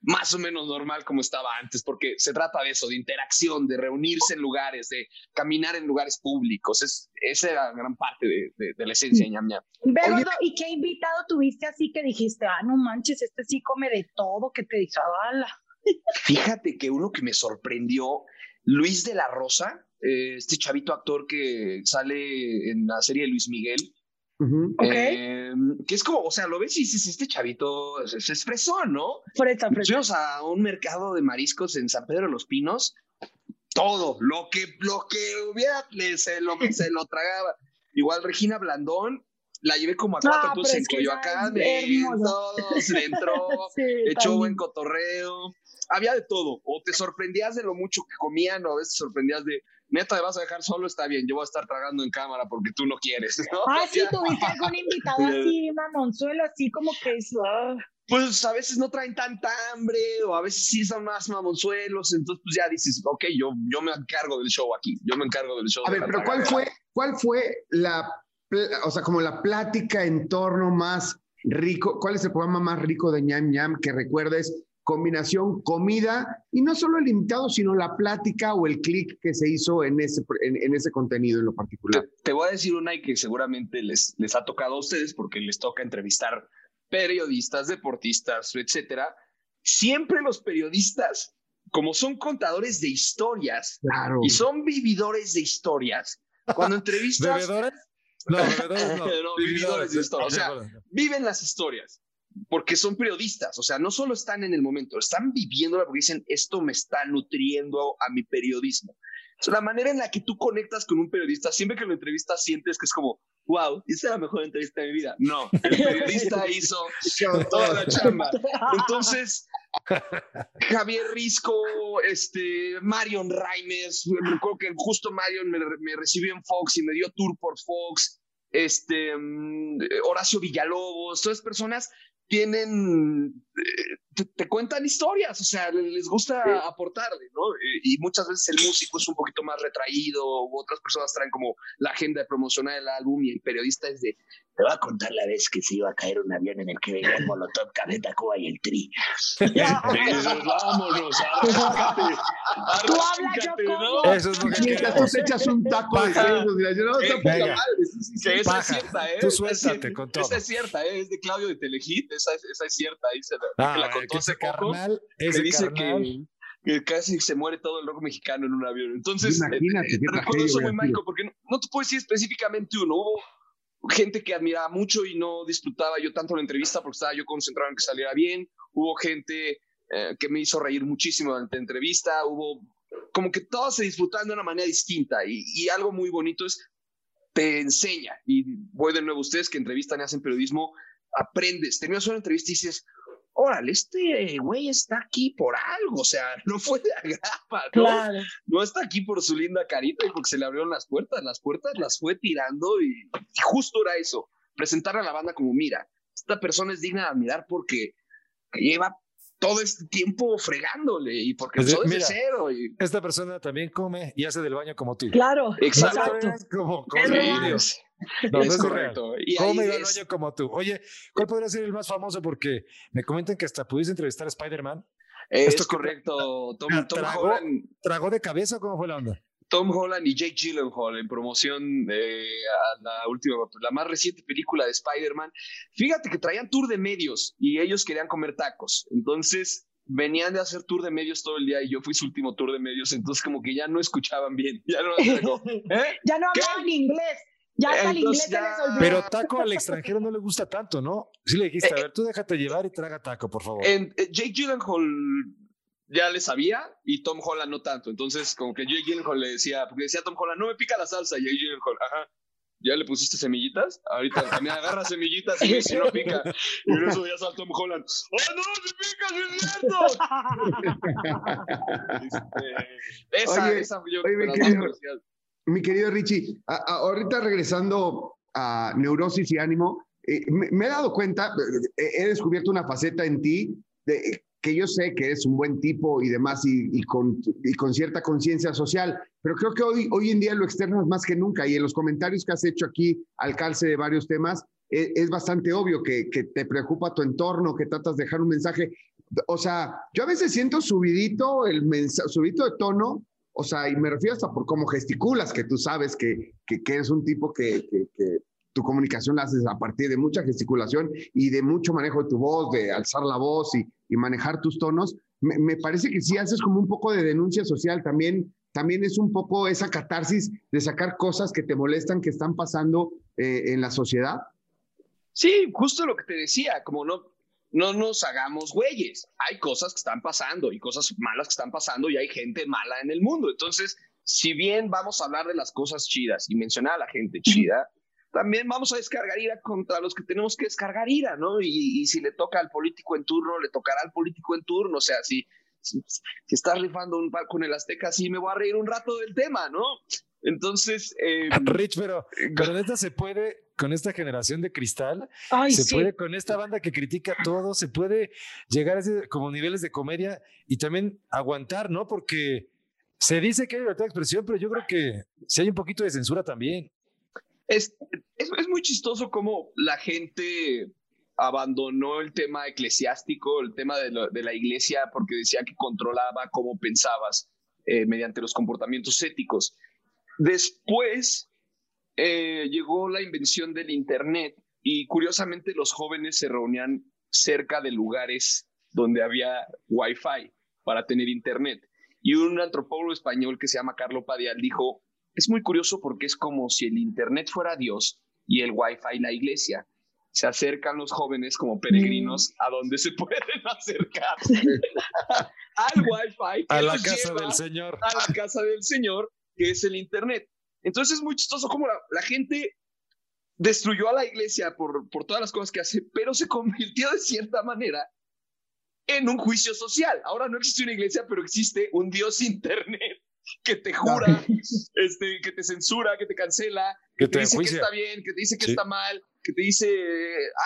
más o menos normal como estaba antes, porque se trata de eso, de interacción, de reunirse en lugares, de caminar en lugares públicos. Es, esa era gran parte de, de, la esencia de ñam ñam. ¿y qué invitado tuviste así que dijiste, ah, no manches, este sí come de todo, que te dice, Fíjate que uno que me sorprendió, Luis de la Rosa, eh, este chavito actor que sale en la serie de Luis Miguel, eh, que es como, o sea, lo ves y dices, este chavito se, expresó, ¿no? Fresa, Fuimos a un mercado de mariscos en San Pedro de los Pinos, todo, lo que, lo que hubiera, se, lo, se lo tragaba. Igual Regina Blandón, la llevé como a cuatro, entonces en Coyoacán, todo, se entró, (laughs) echó buen cotorreo, había de todo, o te sorprendías de lo mucho que comían, o a veces te sorprendías de, neta, te vas a dejar solo, está bien, yo voy a estar tragando en cámara porque tú no quieres, ¿no? (laughs) Ah, sí, tuviste algún invitado (laughs) así, mamonzuelo, así como que eso. Ah. Pues a veces no traen tanta hambre, o a veces sí son más mamonzuelos, entonces pues ya dices, ok, yo, yo me encargo del show aquí, yo me encargo del show. A ver, pero ¿cuál fue, ¿cuál fue la, o sea, como la plática en torno más rico, cuál es el programa más rico de ñam ñam que recuerdes combinación comida y no solo el invitado, sino la plática o el clic que se hizo en ese, en, ese contenido en lo particular. Te, voy a decir una y que seguramente les, les ha tocado a ustedes porque les toca entrevistar periodistas, deportistas, etcétera. Siempre los periodistas, como son contadores de historias y son vividores de historias, cuando (laughs) entrevistas... ¿Bebedores? No, bebedores no. (laughs) no vividores de historias. O sea, viven las historias porque son periodistas, o sea, no solo están en el momento, están viviéndola porque dicen, esto me está nutriendo a mi periodismo. O sea, la manera en la que tú conectas con un periodista, siempre que lo entrevistas sientes que es como, wow, esa es la mejor entrevista de mi vida. No, el periodista (laughs) hizo toda la chamba. (laughs) Entonces, Javier Risco, este, Marion Raimes, me acuerdo que justo Marion me, me, recibió en Fox y me dio tour por Fox, este, mm, Horacio Villalobos, todas personas tienen, eh, te, cuentan historias, o sea, les gusta aportarle, ¿no? Eh, y muchas veces el músico es un poquito más retraído, u otras personas traen como la agenda de promocionar el álbum y el periodista es de, te voy a contar la vez que se iba a caer un avión en el que venía el Molotov, Cabeta, Cuba y el Tri. (laughs) vámonos, arráncate, Tú hablas, yo como. Eso es lo que Mientras tú echas un taco de cerdo, no, Que esa es cierta, ¿eh? Tú suéltate con todo. Esa es cierta, ¿eh? Es de Claudio de Telehit, esa, esa es cierta, ahí se ah, la contó hace poco, carnal, ese dice carnal. que que casi se muere todo el rock mexicano en un avión. Entonces, Imagínate, eh, recuerdo eso muy mágico, porque no, no, te puedo decir específicamente uno. Hubo gente que admiraba mucho y no disfrutaba yo tanto la entrevista porque estaba yo concentrado en que saliera bien. Hubo gente eh, que me hizo reír muchísimo durante la entrevista. Hubo como que todos se disfrutaban de una manera distinta y, y, algo muy bonito es te enseña. Y voy de nuevo a ustedes que entrevistan y hacen periodismo, aprendes. Terminas una entrevista y dices, órale, este güey está aquí por algo, o sea, no fue de (laughs) agrapa, ¿no? No está aquí por su linda carita y porque se le abrieron las puertas, las puertas las fue tirando y, justo era eso, presentar a la banda como, mira, esta persona es digna de admirar porque lleva todo este tiempo fregándole y porque pues, desde cero. Y... Esta persona también come y hace del baño como tú. Claro, exacto. Como, como no, es correcto. Y ¿Cómo iba es... como tú? Oye, ¿cuál podría ser el más famoso? Porque me comentan que hasta pudiste entrevistar a Spider-Man. Es correcto. Tom, Tom ¿Tragó, Holland. ¿Tragó de cabeza o cómo fue la onda? Tom Holland y Jake Gyllenhaal en promoción de a la última, la más reciente película de Spider-Man. Fíjate que traían tour de medios y ellos querían comer tacos. Entonces venían de hacer tour de medios todo el día y yo fui su último tour de medios, entonces como que ya no escuchaban bien, (laughs) (laughs) ya no, ¿eh? ya no hablaban inglés. Ya hasta el inglés se les olvidó. Pero taco al extranjero no le gusta tanto, ¿no? Sí le dijiste, a ver, tú déjate llevar y traga taco, por favor. En, eh, Jake Gyllenhaal ya le sabía y Tom Holland no tanto. Entonces, como que Jake Gyllenhaal le decía, porque decía Tom Holland, no me pica la salsa. Y Jake Gyllenhaal, ajá, ¿ya le pusiste semillitas? Ahorita también agarra semillitas y si no pica. Y en eso ya sale Tom Holland, ¡oh no, se pica, es cierto! (laughs) este, esa, oye, esa yo oye, mi, querido, mi querido Richie, a, a, ahorita regresando a Neurosis y Ánimo, eh, me, me, he dado cuenta, eh, he descubierto una faceta en ti de, que yo sé que eres un buen tipo y demás y, y, con, y con, cierta conciencia social, pero creo que hoy, hoy en día lo externo es más que nunca y en los comentarios que has hecho aquí al calce de varios temas es, es bastante obvio que, que, te preocupa tu entorno, que tratas de dejar un mensaje. O sea, yo a veces siento subidito, el subidito de tono, o sea, y me refiero hasta por cómo gesticulas, que tú sabes que, que, que eres un tipo que, que tu comunicación la haces a partir de mucha gesticulación y de mucho manejo de tu voz, de alzar la voz y, y manejar tus tonos, me, me, parece que si haces como un poco de denuncia social también, también es un poco esa catarsis de sacar cosas que te molestan, que están pasando eh, en la sociedad. Sí, justo lo que te decía, como no, no nos hagamos güeyes. Hay cosas que están pasando y cosas malas que están pasando y hay gente mala en el mundo. Entonces, si bien vamos a hablar de las cosas chidas y mencionar a la gente chida, también vamos a descargar ira contra los que tenemos que descargar ira, ¿no? Y, y, si le toca al político en turno, le tocará al político en turno, o sea, si, si, si estás rifando un par con el Azteca, sí me voy a reír un rato del tema, ¿no? Entonces... Eh, (laughs) Rich, pero con (laughs) esta se puede, con esta generación de cristal, Ay, se sí. puede, con esta banda que critica todo, se puede llegar a ese, como niveles de comedia y también aguantar, ¿no? Porque se dice que hay libertad de expresión, pero yo creo que si hay un poquito de censura también. Es, es, es, muy chistoso cómo la gente abandonó el tema eclesiástico, el tema de, lo, de la iglesia, porque decía que controlaba cómo pensabas eh, mediante los comportamientos éticos. Después eh, llegó la invención del Internet y curiosamente los jóvenes se reunían cerca de lugares donde había Wi-Fi para tener Internet. Y un antropólogo español que se llama Carlo Padial dijo, es muy curioso porque es como si el Internet fuera Dios y el Wi-Fi la iglesia. Se acercan los jóvenes como peregrinos mm. a donde se (laughs) pueden acercar al Wi-Fi. A la casa del Señor. A la casa del Señor, que es el Internet. Entonces es muy chistoso como la, la gente destruyó a la iglesia por, por todas las cosas que hace, pero se (laughs) convirtió de cierta manera en un juicio social. Ahora no existe una iglesia, pero existe un Dios internet (laughs) que te jura, (laughs) este, que te censura, que te cancela, que, te, dice que está bien, que te dice que está mal, que te dice,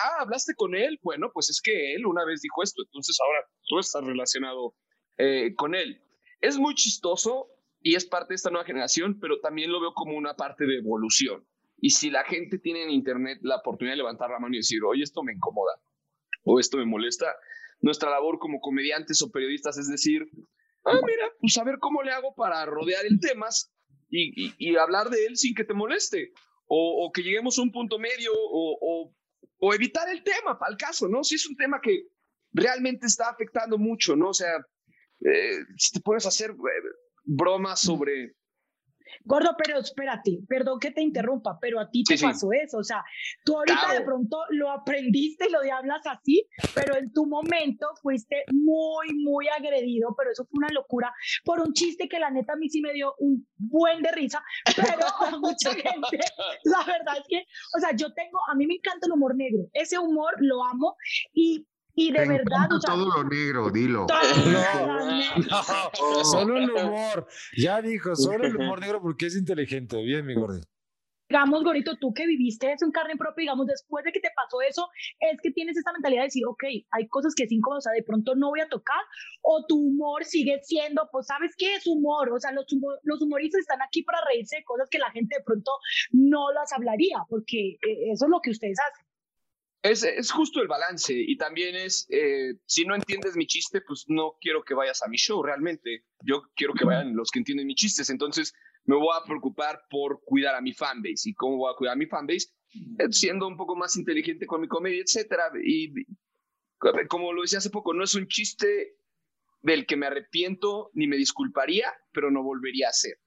ah, hablaste con él. Bueno, pues es que él una vez dijo esto, entonces ahora tú estás relacionado eh, con él. Es muy chistoso y es parte de esta nueva generación, pero también lo veo como una parte de evolución. Y si la gente tiene en Internet la oportunidad de levantar la mano y decir, oye, esto me incomoda o esto me molesta, nuestra labor como comediantes o periodistas es decir, ah, mira, pues a ver cómo le hago para rodear el tema y, y, hablar de él sin que te moleste. O, o que lleguemos a un punto medio o, o, evitar el tema, para el caso, ¿no? Si es un tema que realmente está afectando mucho, ¿no? O sea, eh, si te pones a hacer eh, bromas sobre Gordo, pero espérate, perdón que te interrumpa, pero a ti te pasó eso, o sea, tú ahorita de pronto lo aprendiste y lo hablas así, pero en tu momento fuiste muy, muy agredido, pero eso fue una locura por un chiste que la neta a mí sí me dio un buen de risa, pero (laughs) a mucha (laughs) gente, la verdad es que, o sea, yo tengo, a mí me encanta el humor negro, ese humor lo amo y y de verdad. O sea, todo lo negro, dilo. (laughs) No, solo el humor. Ya dijo, solo el humor negro porque es inteligente. Bien, mi gordo. Digamos, Gorito, tú que viviste eso en carne propia, digamos, después de que te pasó eso, es que tienes esta mentalidad de decir, ok, hay cosas que es incómodo, o sea, de pronto no voy a tocar, o tu humor sigue siendo, pues, ¿sabes qué es humor? O sea, los, los humoristas están aquí para reírse de cosas que la gente de pronto no las hablaría, porque eh, eso es lo que ustedes hacen. Es, es, justo el balance y también es, eh, si no entiendes mi chiste, pues no quiero que vayas a mi show realmente. Yo quiero que vayan los que entienden mis chistes. Entonces me voy a preocupar por cuidar a mi fanbase. ¿Y cómo voy a cuidar a mi fanbase? Eh, siendo un poco más inteligente con mi comedia, etcétera. Y como lo decía hace poco, no es un chiste del que me arrepiento ni me disculparía, pero no volvería a hacer.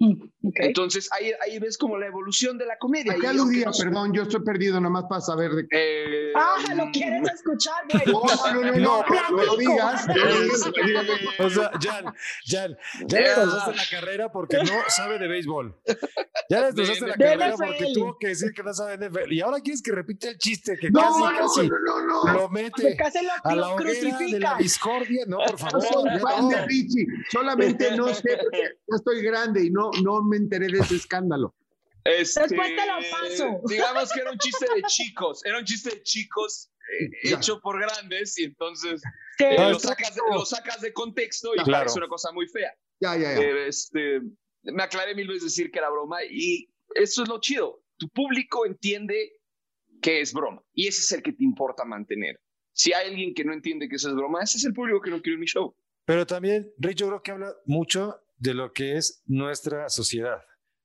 Mm, Entonces ahí, ahí ves como la evolución de la comedia. ¿A qué aludía? Perdón, yo estoy perdido nomás para saber de qué. Eh, ah, ¿lo quieres escuchar? (laughs) No, no, no, no, no, lo digas. (laughs) o sea, Jan, Jan, ya le destrozaste la carrera porque no sabe de béisbol. Ya le destrozaste la carrera porque tuvo que decir que no sabe de béisbol. Y ahora quieres que repite el chiste que casi, casi lo mete a la hoguera de la discordia. No, por favor. Soy fan de Richie. Solamente no sé porque ya estoy grande y no no, me enteré de ese escándalo. (laughs) Este, Después te lo paso. Digamos que era un chiste de chicos, era un chiste de chicos eh, hecho por grandes y entonces eh, lo, sacas de, lo, sacas de, contexto y claro. parece una cosa muy fea. Ya, ya, ya. Eh, este, me aclaré mil veces decir que era broma y eso es lo chido. Tu público entiende que es broma y ese es el que te importa mantener. Si hay alguien que no entiende que eso es broma, ese es el público que no quiere mi show. Pero también, Rich, yo creo que habla mucho de lo que es nuestra sociedad.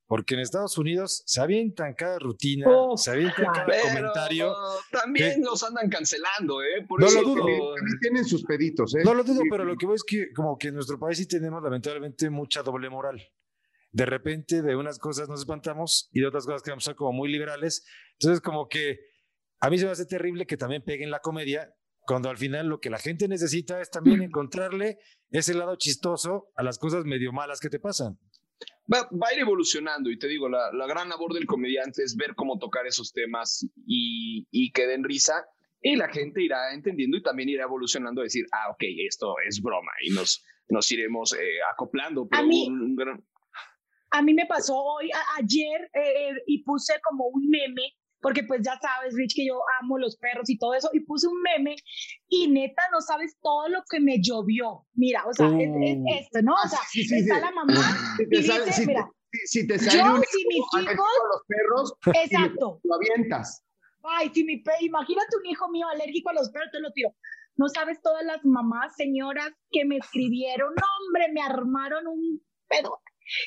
Porque en Estados Unidos se avientan cada rutina, se avientan cada comentario. También los andan cancelando, ¿eh? Por no lo dudo. También tienen sus peditos, ¿eh? No lo dudo, pero lo que voy es que como que en nuestro país sí tenemos lamentablemente mucha doble moral. De repente de unas cosas nos espantamos y de otras cosas que ser como muy liberales. Entonces como que a mí se me hace terrible que también peguen la comedia cuando al final lo que la gente necesita es también encontrarle ese lado chistoso a las cosas medio malas que te pasan. Va, a ir evolucionando y te digo, la, gran labor del comediante es ver cómo tocar esos temas y, y que den risa y la gente irá entendiendo y también irá evolucionando a decir, ah, ok, esto es broma y nos, nos iremos eh, acoplando. a, mí, a mí me pasó hoy, ayer, eh, eh, y puse como un meme porque pues ya sabes, Rich, que yo amo los perros y todo eso, y puse un meme y neta, no sabes todo lo que me llovió. Mira, o sea, es, uh. esto, ¿no? O sea, está la mamá y dice, mira, si te sale yo, si mis hijos, los perros, exacto. lo avientas. Ay, si mi imagínate un hijo mío alérgico a los perros, te lo tiro. No sabes todas las mamás, señoras que me escribieron, no, hombre, me armaron un pedo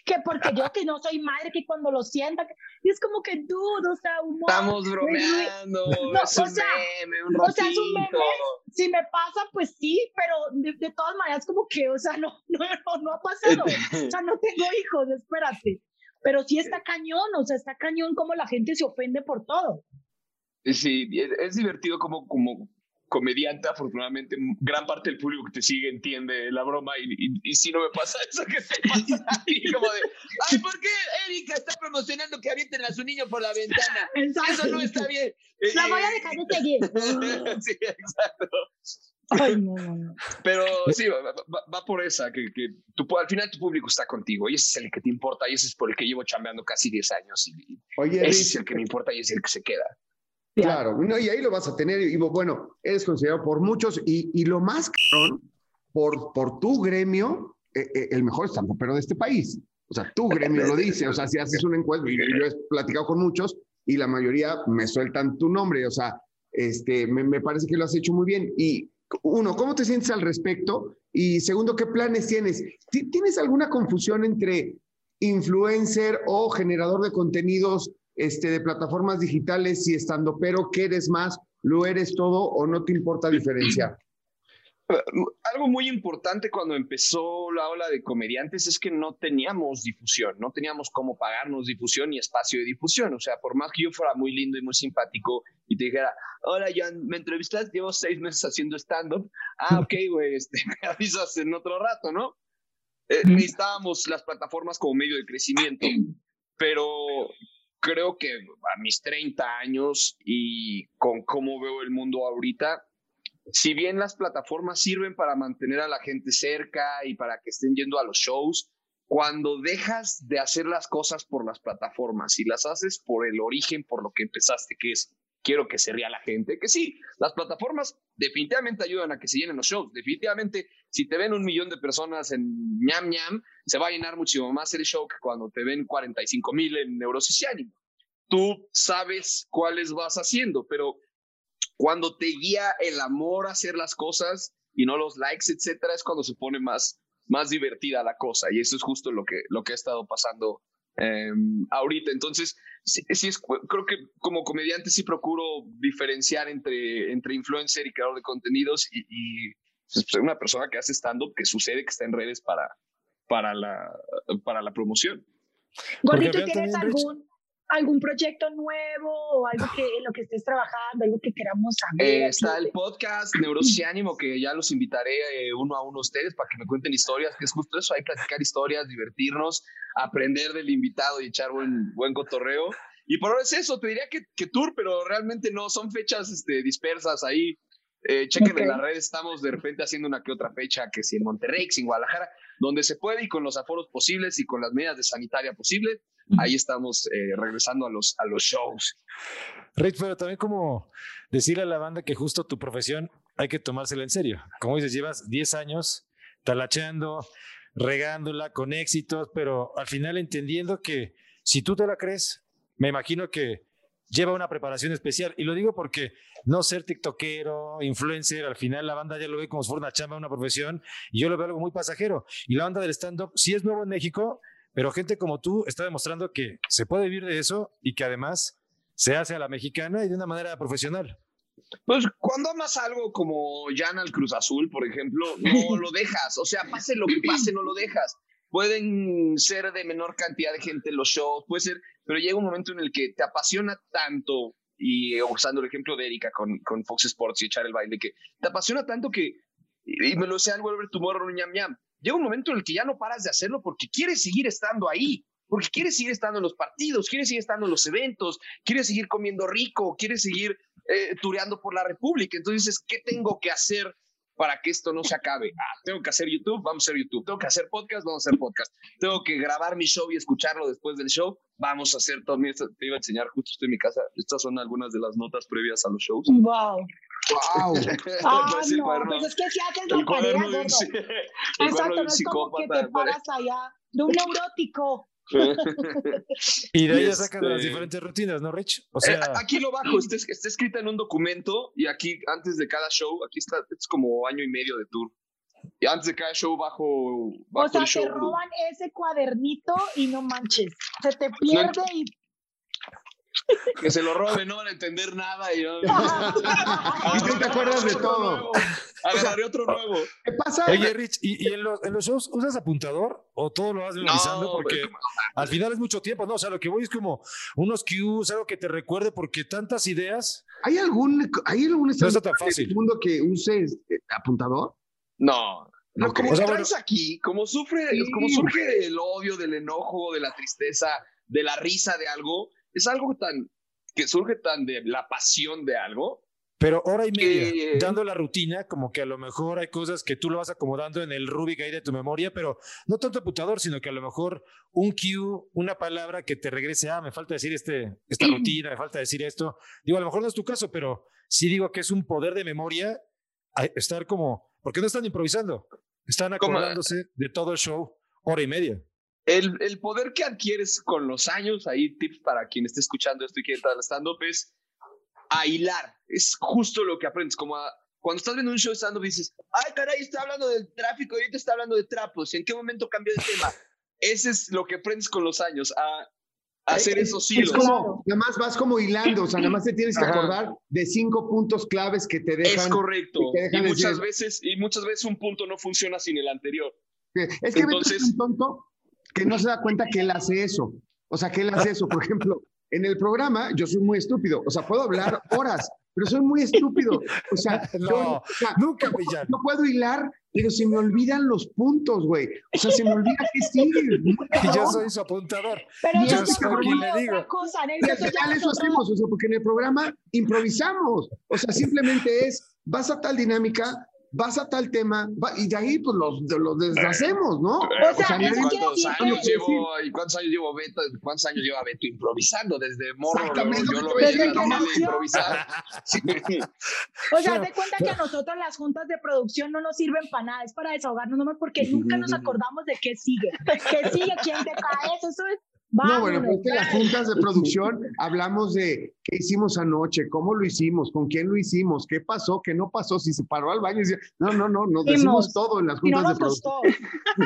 que porque yo que no soy madre, que cuando lo sienta, y es como que dudo, o sea, humor. Estamos bromeando, no, es un o sea, meme, un O sea, es un meme, si me pasa, pues sí, pero de, todas maneras como que, o sea, (laughs) no, no, no, ha pasado, o sea, no tengo hijos, espérate, pero sí está cañón, o sea, está cañón como la gente se ofende por todo. Sí, es, divertido como, como comediante, afortunadamente, gran parte del público que te sigue entiende la broma y, si no me pasa eso que te pasa a (laughs) ti, como de, ay, ¿por qué Erika está promocionando que avienten a su niño por la ventana? Eso no está bien. La voy a dejar de seguir. (laughs) sí, exacto. Ay, no, no, no. Pero sí, va, por esa, que, que al final tu público está contigo y ese es el que te importa y ese es por el que llevo chambeando casi 10 años y, Oye, ese es el que me importa y es el que se queda. Claro, y ahí lo vas a tener. Y bueno, eres considerado por muchos y, y lo más cabrón, por, por tu gremio, eh, eh, el mejor pero de este país. O sea, tu gremio lo dice. O sea, si haces una encuesta, y yo he platicado con muchos y la mayoría me sueltan tu nombre. O sea, este, me, me parece que lo has hecho muy bien. Y uno, ¿cómo te sientes al respecto? Y segundo, ¿qué planes tienes? ¿Tienes alguna confusión entre influencer o generador de contenidos este, de plataformas digitales y estando, pero ¿qué eres más? ¿Lo eres todo o no te importa diferenciar? (clears throat) Algo muy importante cuando empezó la ola de comediantes es que no teníamos difusión, no teníamos cómo pagarnos difusión ni espacio de difusión. O sea, por más que yo fuera muy lindo y muy simpático y te dijera, hola Jan, me entrevistas, llevo seis meses haciendo stand-up. Ah, ok, güey, este, (laughs) me avisas en otro rato, ¿no? Eh, necesitábamos las plataformas como medio de crecimiento, pero creo que a mis 30 años y con cómo veo el mundo ahorita, si bien las plataformas sirven para mantener a la gente cerca y para que estén yendo a los shows, cuando dejas de hacer las cosas por las plataformas y las haces por el origen, por lo que empezaste, que es quiero que se ría la gente, que sí, las plataformas definitivamente ayudan a que se llenen los shows, definitivamente si te ven un millón de personas en ñam ñam, se va a llenar muchísimo más el show que cuando te ven 45 mil en Neurosis y Ánimo. Tú sabes cuáles vas haciendo, pero cuando te guía el amor a hacer las cosas y no los likes, etcétera, es cuando se pone más, más divertida la cosa. Y eso es justo lo que, lo que ha estado pasando em, ahorita. Entonces, sí, es, creo que como comediante sí procuro diferenciar entre, entre influencer y creador de contenidos y, y pues, una persona que hace stand-up que sucede que está en redes para, para, la, para la promoción. Gordito, ¿tienes algún, algún proyecto nuevo o algo que en lo que estés trabajando, algo que queramos saber. Eh, está el podcast Neurosis y Ánimo, que ya los invitaré eh, uno a uno a ustedes para que me cuenten historias, que es justo eso, hay platicar historias, divertirnos, aprender del invitado y echar buen, buen cotorreo. Y por ahora es eso, te diría que, que tour, pero realmente no, son fechas este, dispersas ahí. Eh, chequen en las redes, estamos de repente haciendo una que otra fecha, que si en Monterrey, que si en Guadalajara, donde se puede y con los aforos posibles y con las medidas de sanitaria posibles, ahí estamos eh, regresando a los, a los shows. Rich, pero también como decirle a la banda que justo tu profesión hay que tomársela en serio. Como dices, llevas 10 años talacheando, regándola con éxitos, pero al final entendiendo que si tú te la crees, me imagino que lleva una preparación especial. Y lo digo porque no ser tiktokero, influencer, al final la banda ya lo ve como si fuera una chamba, una profesión, y yo lo veo algo muy pasajero. Y la banda del stand-up sí es nuevo en México, pero gente como tú está demostrando que se puede vivir de eso y que además se hace a la mexicana y de una manera profesional. Pues cuando amas algo como Jan al Cruz Azul, por ejemplo, no (laughs) lo dejas. O sea, pase lo que pase, no lo dejas. Pueden ser de menor cantidad de gente los shows, puede ser, pero llega un momento en el que te apasiona tanto, y usando el ejemplo de Erika con, con Fox Sports y echar el baile, que te apasiona tanto que, y me lo sé algo ver tu morro, ñam ñam, llega un momento en el que ya no paras de hacerlo porque quieres seguir estando ahí, porque quieres seguir estando en los partidos, quieres seguir estando en los eventos, quieres seguir comiendo rico, quieres seguir eh, tureando por la República. Entonces, ¿qué tengo que hacer para que esto no se acabe? Ah, tengo que hacer YouTube, vamos a hacer YouTube. Tengo que hacer podcast, vamos a hacer podcast. Tengo que grabar mi show y escucharlo después del show, vamos a hacer todo. te iba a enseñar, justo estoy en mi casa. Estas son algunas de las notas previas a los shows. Wow. ¡Wow! (laughs) ah, no, pues es que si haces la tarea, gordo. Exacto, no es como que te paras allá de un neurótico. (laughs) y de ahí este... sacan las diferentes rutinas, ¿no, Rich? O sea... Eh, aquí lo bajo, está, está escrita en un documento y aquí, antes de cada show, aquí está, es como año y medio de tour. Y antes de cada show bajo, bajo o sea, el show. te roban ese cuadernito y no manches. Se te pierde y que se lo robe, no van a entender nada. Y, yo, (laughs) y tú te acuerdas de todo. Agarré otro nuevo. ¿Qué pasa? Oye, Rich, ¿y, en, los, en, los, shows usas apuntador o todo lo vas memorizando? No, porque al final es mucho tiempo, ¿no? O sea, lo que voy es como unos cues, algo que te recuerde, porque tantas ideas ¿Hay algún, hay algún No está tan fácil. mundo que use este, apuntador? No. No, como O sea, traes aquí, como sufre, Sí. como surge del odio, del enojo, de la tristeza, de la risa de algo, es algo tan que surge tan de la pasión de algo. Pero hora y media, Que- dando la rutina, como que a lo mejor hay cosas que tú lo vas acomodando en el Rubik ahí de tu memoria, pero no tanto apuntador, sino que a lo mejor un cue, una palabra que te regrese, ah, me falta decir este, esta rutina, me falta decir esto. Digo, a lo mejor no es tu caso, pero sí digo que es un poder de memoria estar como, porque no están improvisando, están acordándose de todo el show, hora y media. El, el poder que adquieres con los años, ahí tips para quien esté escuchando esto y quiere entrar al stand-up, es a hilar. Es justo lo que aprendes, como a- cuando estás viendo un show de stand-up dices, ay caray, está hablando del tráfico y ahorita está hablando de trapos, ¿en qué momento cambió de tema? (laughs) Ese es lo que aprendes con los años, a, hacer Es- esos Es hilos. como, nada más vas como hilando, o sea, nada más te tienes que Ajá. acordar de cinco puntos claves que te dejan. Es correcto. y muchas decir- veces, y muchas veces un punto no funciona sin el anterior. Es que es Entonces- un tonto que no se da cuenta que él hace eso. O sea, que él hace eso. Por ejemplo, en el programa yo soy muy estúpido. O sea, puedo hablar horas, pero soy muy estúpido. O sea, (laughs) No, yo- o sea, nunca, no, no puedo hilar, pero se me olvidan los puntos, güey. O sea, se me olvida que sigue. (laughs) Y yo soy su apuntador. Pero Yo eso soy quien le digo. cosa, Y Nelson, al eso ya final es eso hacemos, o sea, porque en el programa improvisamos. O sea, simplemente es, vas a tal dinámica, vas a tal tema, va- y de ahí pues los, los deshacemos, ¿no? O sea, O sea, quiere ¿Cuántos años llevo, y cuántos años llevo Beto, cuántos años lleva Beto improvisando desde morro? Exactamente Yo lo veía improvisar. (laughs) Sí. O sea, de cuenta que a nosotros las juntas de producción no nos sirven para nada, es para desahogarnos nomás porque (laughs) nunca nos acordamos de qué sigue. ¿Qué sigue? ¿Quién te cae? Eso, eso es. No, bueno, vámonos. pues que las juntas de producción hablamos de qué hicimos anoche, cómo lo hicimos, con quién lo hicimos, qué pasó, qué no pasó, si se paró al baño y decía, no, no, no, nos decimos Hicimos. todo en las Y no juntas de producción.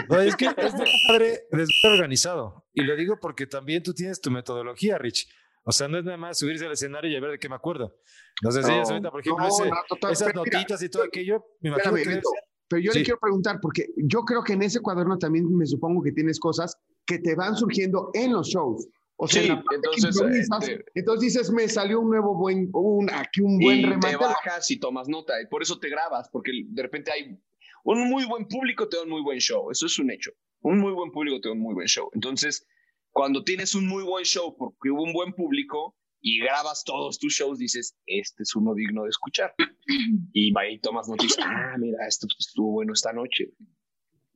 No, es que es de padre desde organizado. Y lo digo porque también tú tienes tu metodología, Rich. O sea, no es nada más subirse al escenario y a ver de qué me acuerdo. Nos enseñas No, ahorita, por ejemplo, No, ese- no, total, esas notitas y todo aquello. Me imagino espérame, que Beto, pero yo le Sí. quiero preguntar, porque yo creo que en ese cuaderno también me supongo que tienes cosas que te van surgiendo en los shows. O sea, Sí, en entonces, este- entonces dices, me salió un nuevo buen, un, aquí un buen y remate. te bajas y tomas nota, y por eso te grabas, porque de repente hay un muy buen público, te da un muy buen show, eso es un hecho. Un muy buen público te da un muy buen show. Entonces, cuando tienes un muy buen show porque hubo un buen público y grabas todos tus shows, dices, este es uno digno de escuchar. Y va y tomas noticias, ah, mira, esto estuvo bueno esta noche.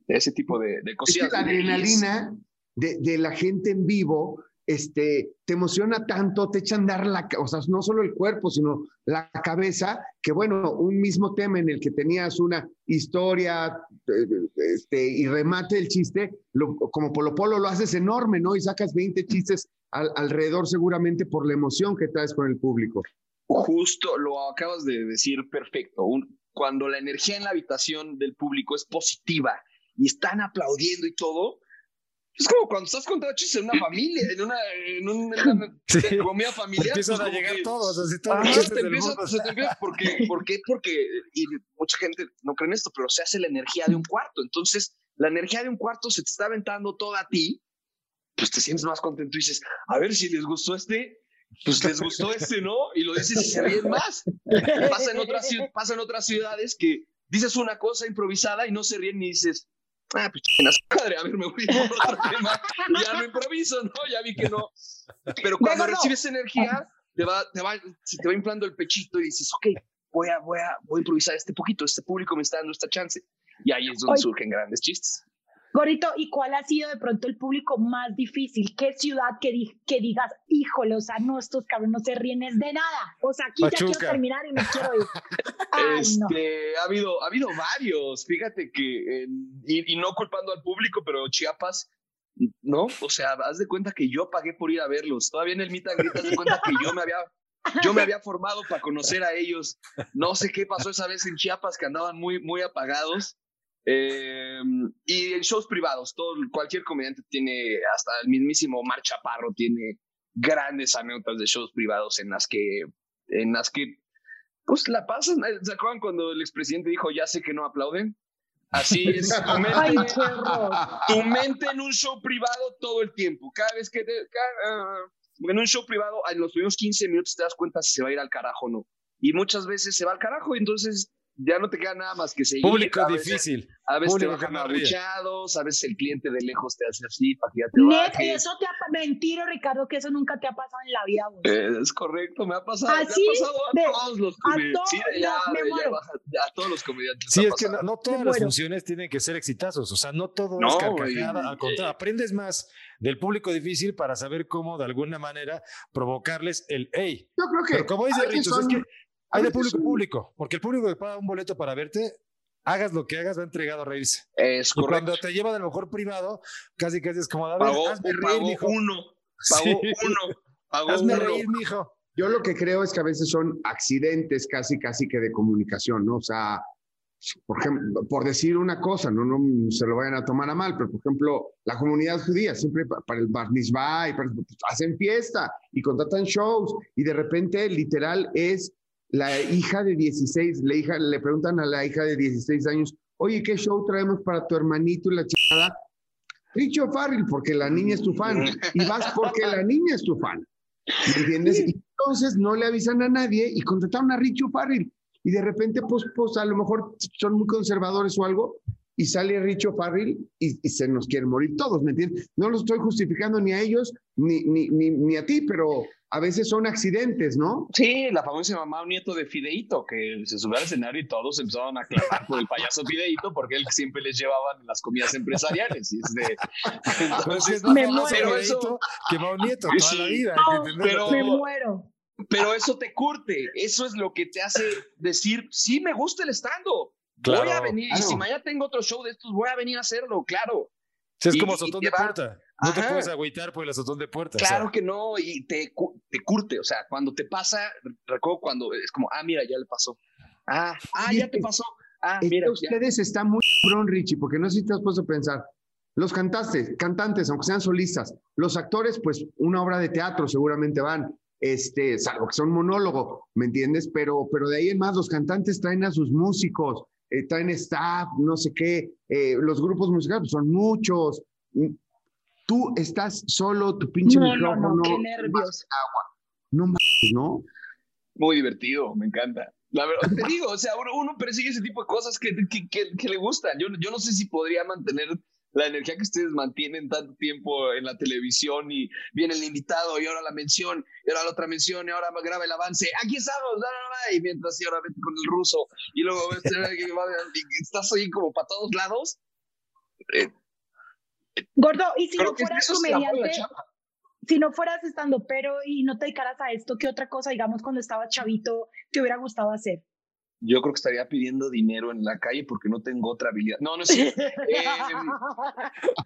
Ese tipo de, de Es que cosillas. la adrenalina de, la gente en vivo este, te emociona tanto, te echan dar la, o sea, no solo el cuerpo, sino la cabeza, que bueno, un mismo tema en el que tenías una historia eh, este, y remate el chiste, lo- como Polo Polo lo haces enorme, ¿no? Y sacas 20 chistes al- alrededor seguramente por la emoción que traes con el público. Justo lo acabas de decir perfecto. Cuando la energía en la habitación del público es positiva y están aplaudiendo y todo, es como cuando estás contando chistes en una familia, en una, en en una (laughs) Sí. comida familiar. empiezan pues a llegar que- todos, así todos Ajá, te empiezas- mundo. se te empieza- ¿por, qué? ¿Por qué? Porque y mucha gente no cree en esto, pero se hace la energía de un cuarto. Entonces, la energía de un cuarto se te está aventando toda a ti, pues te sientes más contento y dices, a ver si les gustó este, pues les gustó este, ¿no? Y lo dices y se ríen más. Pasa en otras, pasa en otras ciudades que dices una cosa improvisada y no se ríen ni dices, ah, pues madre, a ver, me voy por otro tema ya no improviso, ¿no? Ya vi que no. Pero cuando no. recibes energía, te va, te va, se te va inflando el pechito y dices, ok, voy a, voy a, voy a improvisar este poquito, este público me está dando esta chance. Y ahí es donde Oye. surgen grandes chistes. Gorito, ¿y cuál ha sido de pronto el público más difícil? ¿Qué ciudad que, di- que digas, híjole, o sea, no, estos cabrones no se ríen es de nada? O sea, aquí ya quiero Pachuca. terminar y me quiero ir. (laughs) Ay, no. Este, ha habido, ha habido varios, fíjate que, eh, y, y no culpando al público, pero Chiapas, ¿no? O sea, haz de cuenta que yo pagué por ir a verlos. Todavía en el and greet, haz de (laughs) cuenta que yo me había, yo me había formado para conocer a ellos. No sé qué pasó esa vez en Chiapas, que andaban muy, muy apagados. Eh, y en shows privados, todo, cualquier comediante tiene, hasta el mismísimo Mar Chaparro tiene grandes anécdotas de shows privados en las que, en las que pues la pasan. ¿Se acuerdan cuando el expresidente dijo, ya sé que no aplauden? Así es, (laughs) tu Ay, mente, horror. tu mente en un show privado todo el tiempo. Cada vez que te... ca- ah, en un show privado, en los primeros 15 minutos te das cuenta si se va a ir al carajo o no. Y muchas veces se va al carajo, entonces ya no te queda nada más que seguir. Público a veces- difícil. A veces Público te bajan que abuchados, a veces el cliente de lejos te hace así para que ya te bajes. eso te ha mentira, Ricardo, que eso nunca te ha pasado en la vida, vos. Eh, es correcto, me ha pasado, ¿Ah, me ha pasado a De- todos los a comediantes. todos, Sí, de ya, ya muero. baja- ya a todos los comediantes. Sí, es que no, todas las funciones tienen que ser exitosos. O sea, no todo No, es carcajada. Al contrario, aprendes más del público difícil para saber cómo, de alguna manera, provocarles el hey. Yo creo que. Pero como dice Richos, es son- que a hay de público público. Porque el público que paga un boleto para verte, hagas lo que hagas, va entregado a reírse. Es Y correcto. cuando te llevan a lo mejor privado, casi casi es como, a ver, Pagó, hazme reír, pagó mijo. uno, pagó Sí. uno, pagó Hazme uno. reír, mijo. Yo lo que creo es que a veces son accidentes casi, casi que de comunicación, ¿no? O sea, por ejemplo, por decir una cosa, no, no se lo vayan a tomar a mal, pero por ejemplo, la comunidad judía siempre pa- para el bar mitzvah y para- pues, hacen fiesta y contratan shows y de repente literal es la hija de 16, la hija, le preguntan a la hija de 16 años, oye, ¿qué show traemos para tu hermanito y la chingada? Richo Farrell, porque la niña es tu fan. Y vas porque la niña es tu fan. ¿Me entiendes? Y entonces no le avisan a nadie y contrataron a Richo Farrell. Y de repente, pues, pues a lo mejor son muy conservadores o algo, y sale Richo Farrell y, y se nos quieren morir todos, ¿me entiendes? No los estoy justificando ni a ellos ni, ni, ni, ni a ti, pero a veces son accidentes, ¿no? Sí, la famosa mamá un nieto de Fideito, que se subió al escenario y todos empezaron a clamar por el payaso Fideito porque él siempre les llevaba en las comidas empresariales. Y es de, (laughs) entonces, me muero. pero eso, que va un nieto Sí, toda la vida. no, pero- Me muero. pero eso te curte, eso es lo que te hace decir, sí, me gusta el estando. Voy a Claro. venir, y si mañana tengo otro show de estos, voy a venir a hacerlo, claro. Sí, es y- como te de va- puerta. No te puedes agüitar por el azotón de puerta. o sea, Claro que no, y te, te curte, o sea, cuando te pasa, recuerdo cuando es como, ah, mira, ya le pasó. Ah, ah, ya te pasó. Ah, mira, ya. ustedes están muy cabrón, Richie, porque no sé si te has puesto a pensar. Los cantantes, cantantes, aunque sean solistas, los actores, pues una obra de teatro seguramente van, este, salvo que son monólogo, ¿me entiendes? Pero, pero de ahí en más, los cantantes traen a sus músicos, eh, traen staff, no sé qué, eh, los grupos musicales pues, son muchos. Tú estás solo, tu pinche No, no, micrófono. no, qué más nervios. No mames, ¿no? Muy divertido, me encanta. La verdad, te digo, o sea, uno, uno persigue ese tipo de cosas que, que, que- que le gustan. Yo, yo no sé si podría mantener la energía que ustedes mantienen tanto tiempo en la televisión y viene el invitado y ahora la mención, y ahora la otra mención y ahora graba el avance. Aquí estamos, la, la, la, y mientras y ahora vete con el ruso y luego (laughs) y estás ahí como para todos lados. Eh, Gordo, y si creo no fueras comediante, si no fueras estando pero y no te dedicaras a esto, ¿qué otra cosa, digamos, cuando estaba chavito, te hubiera gustado hacer? Yo creo que estaría pidiendo dinero en la calle porque no tengo otra habilidad. No, no es cierto. (laughs) Em,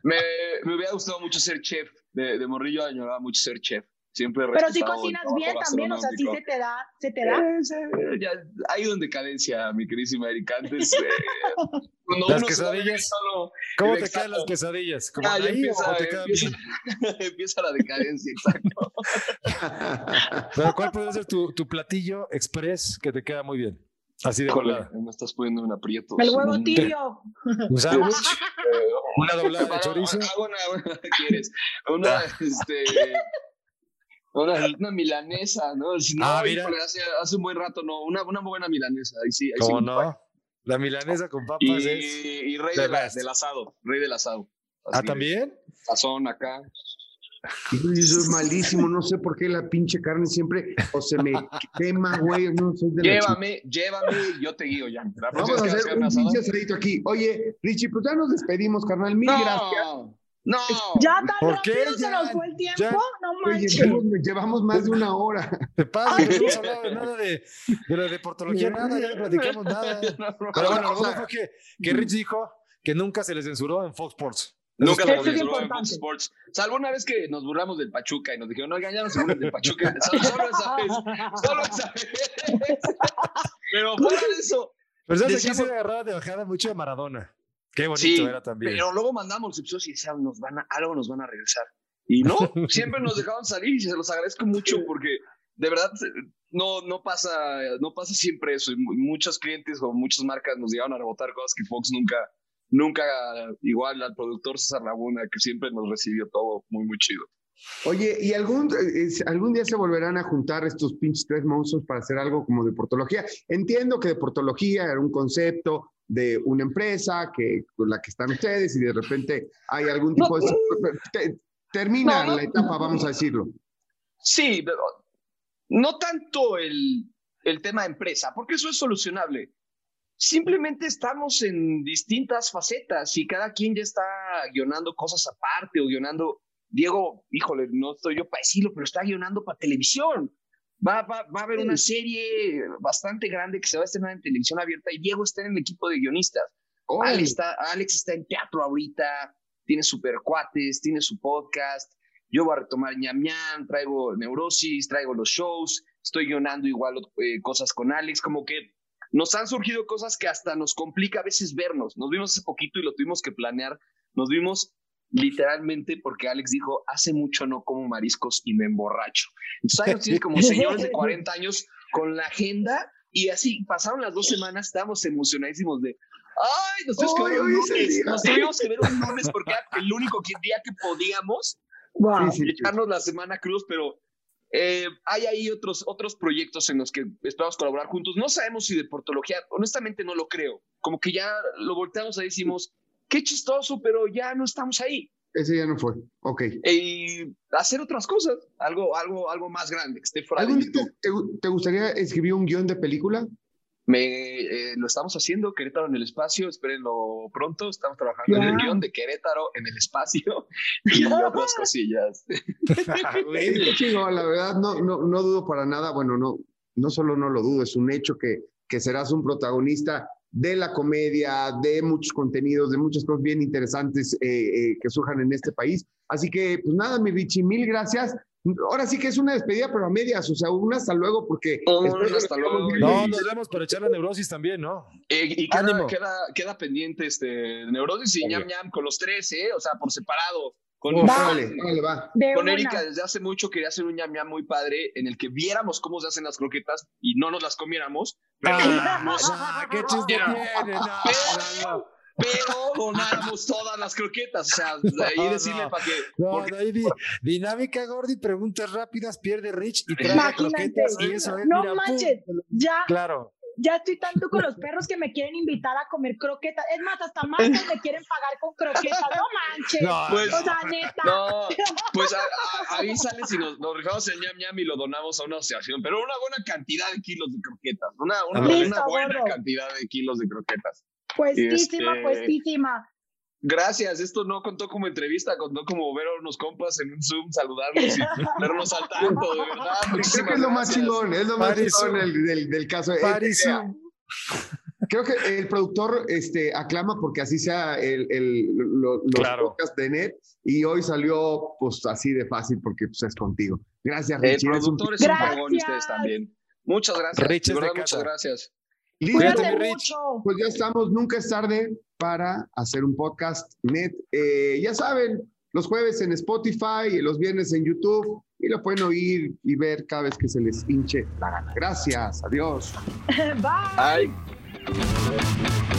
me, me hubiera gustado mucho ser chef. De, de morrillo añoraba mucho ser chef. Siempre Pero si cocinas bien también, o sea, sí se te da, se te da. Eh, sí, ya ha ido en decadencia, mi queridísima Erika. Antes, eh, (laughs) cuando Las uno quesadillas. solo, ¿Cómo te Exacto. quedan las quesadillas? ¿Como ya, ya ahí empieza, o te quedan empieza, bien? (laughs) empieza la decadencia, exacto. (laughs) Pero ¿cuál podría ser tu, tu platillo express que te queda muy bien? Así de Híjole, me estás poniendo un aprieto. El huevo Un- tibio. Un sándwich, Eh, una doblada de chorizo. una. Una, este, una, una milanesa, ¿no? Si no, Ah, mira. hace, hace un buen rato, no, una, una buena milanesa, ahí sí, ahí ¿Cómo sí. no? La milanesa con papas Y, es... y rey de la- del asado, rey del asado. Ah, ¿también? Sazón acá. Eso es malísimo, no sé por qué la pinche carne siempre o se me (laughs) quema, güey, no soy de la Llévame, llévame, yo te guío ya. Vamos a hacer un pinche asadito aquí. Oye, Richie, pues ya nos despedimos, carnal. Mil gracias. No. Ya tan ¿Por qué? rápido se Ya, nos fue el tiempo, ya. no Oye, manches. llevamos, llevamos más de una hora. Te pasa, no hemos hablado de nada de, de lo de portología, nada, ya no platicamos nada. (laughs) Pero bueno, lo bueno fue que, que Rich dijo que nunca se le censuró en Fox Sports. Nunca lo censuró en. Fox Sports. Salvo una vez que nos burlamos del Pachuca y nos dijeron, no, ya no se burlen del Pachuca. (laughs) Solo, solo esa vez. Solo esa vez. (laughs) Pero fuera de eso. Pero sabes, aquí Decíamos- se agarraba de bajada mucho a Maradona. Qué bonito Sí, era también. pero luego mandamos los episodios y decían, nos van a, algo nos van a regresar. Y no, (laughs) siempre nos dejaban salir y se los agradezco mucho porque de verdad no, no, pasa, no pasa siempre eso. Y mu- muchos clientes o muchas marcas nos llegaron a rebotar cosas que Fox nunca, nunca, igual al productor César Laguna, que siempre nos recibió todo muy, muy chido. Oye, ¿y algún, algún día se volverán a juntar estos pinches tres monstruos para hacer algo como de portología? Entiendo que de portología era un concepto de una empresa que, con la que están ustedes y de repente hay algún tipo de... termina la etapa, vamos a decirlo. Sí, pero no tanto el, el tema empresa, porque eso es solucionable. Simplemente estamos en distintas facetas y cada quien ya está guionando cosas aparte o guionando. Diego, híjole, no estoy yo para decirlo, pero está guionando para televisión. Va, va, va a haber una serie bastante grande que se va a estrenar en televisión abierta y Diego está en el equipo de guionistas. Alex, está, Alex está en teatro ahorita, tiene super cuates, tiene su podcast. Yo voy a retomar ñam ñam, traigo neurosis, traigo los shows, estoy guionando igual eh, cosas con Alex, como que nos han surgido cosas que hasta nos complica a veces vernos. Nos vimos hace poquito y lo tuvimos que planear. Nos vimos literalmente porque Alex dijo, hace mucho no como mariscos y me emborracho. Entonces tiene como señores de 40 años con la agenda y así pasaron las dos semanas, estábamos emocionadísimos de, ay, nos tuvimos, que, ver un lunes, nos tuvimos que ver un lunes porque era el único día que podíamos wow. echarnos la semana cruz, pero eh, hay ahí otros, otros proyectos en los que esperamos colaborar juntos. No sabemos si de portología, honestamente no lo creo. Como que ya lo volteamos y decimos, qué chistoso, pero ya no estamos ahí. Ese ya no fue, ok. Y hacer otras cosas, algo, algo, algo más grande, que esté fuera de te, ¿Te gustaría escribir un guion de película? Me, eh, lo estamos haciendo, Querétaro en el espacio, espérenlo pronto, estamos trabajando en el guion de Querétaro en el espacio (laughs) y otras cosillas. (laughs) la verdad, no, no, no dudo para nada, bueno, no, no solo no lo dudo, es un hecho que, que serás un protagonista de la comedia, de muchos contenidos, de muchas cosas bien interesantes eh, eh, que surjan en este país. Así que, pues nada, mi Vichy, mil gracias. Ahora sí que es una despedida, pero a medias, o sea, un hasta luego, porque. hasta luego. No, nos vemos para echar la neurosis también, ¿no? Eh, y queda, queda, queda, pendiente este neurosis y ñam ñam con los tres, ¿eh? O sea, por separado. Con, con Erika desde hace mucho quería hacer un ñam ñam muy padre en el que viéramos cómo se hacen las croquetas y no nos las comiéramos. Pero ah, qué chiste tiene. No, no, pero donáramos todas las croquetas. O sea, (laughs) ahí decirle para que. No, dinámica Gordi, preguntas rápidas, pierde Rich y trae croquetas. Y eso es, no manches, ya. Claro ya estoy tanto con los perros que me quieren invitar a comer croquetas. Es más, hasta marcas me quieren pagar con croquetas. No manches. No, pues, o sea, neta. No, pues ahí sale si nos, nos rifamos el ñam ñam y lo donamos a una asociación, pero una buena cantidad de kilos de croquetas. Una, una, una buena cantidad de kilos de croquetas. Puestísima, este, puestísima. Gracias, esto no contó como entrevista, contó como ver a unos compas en un Zoom, saludarnos y (laughs) vernos al tanto, de verdad. Creo que es lo más chingón, es lo más chingón del, del, caso. Este, creo que el productor este, aclama porque así sea el, el los podcasts de NET y hoy salió pues así de fácil porque pues, es contigo. Gracias, Richie. El productor es un, es ustedes también. Muchas gracias. muchas gracias. Listo, Rich. Pues ya estamos, nunca es tarde para hacer un podcast net. Eh, ya saben, los jueves en Spotify y los viernes en YouTube y lo pueden oír y ver cada vez que se les hinche la gana. Gracias, adiós. (laughs) Bye. Bye.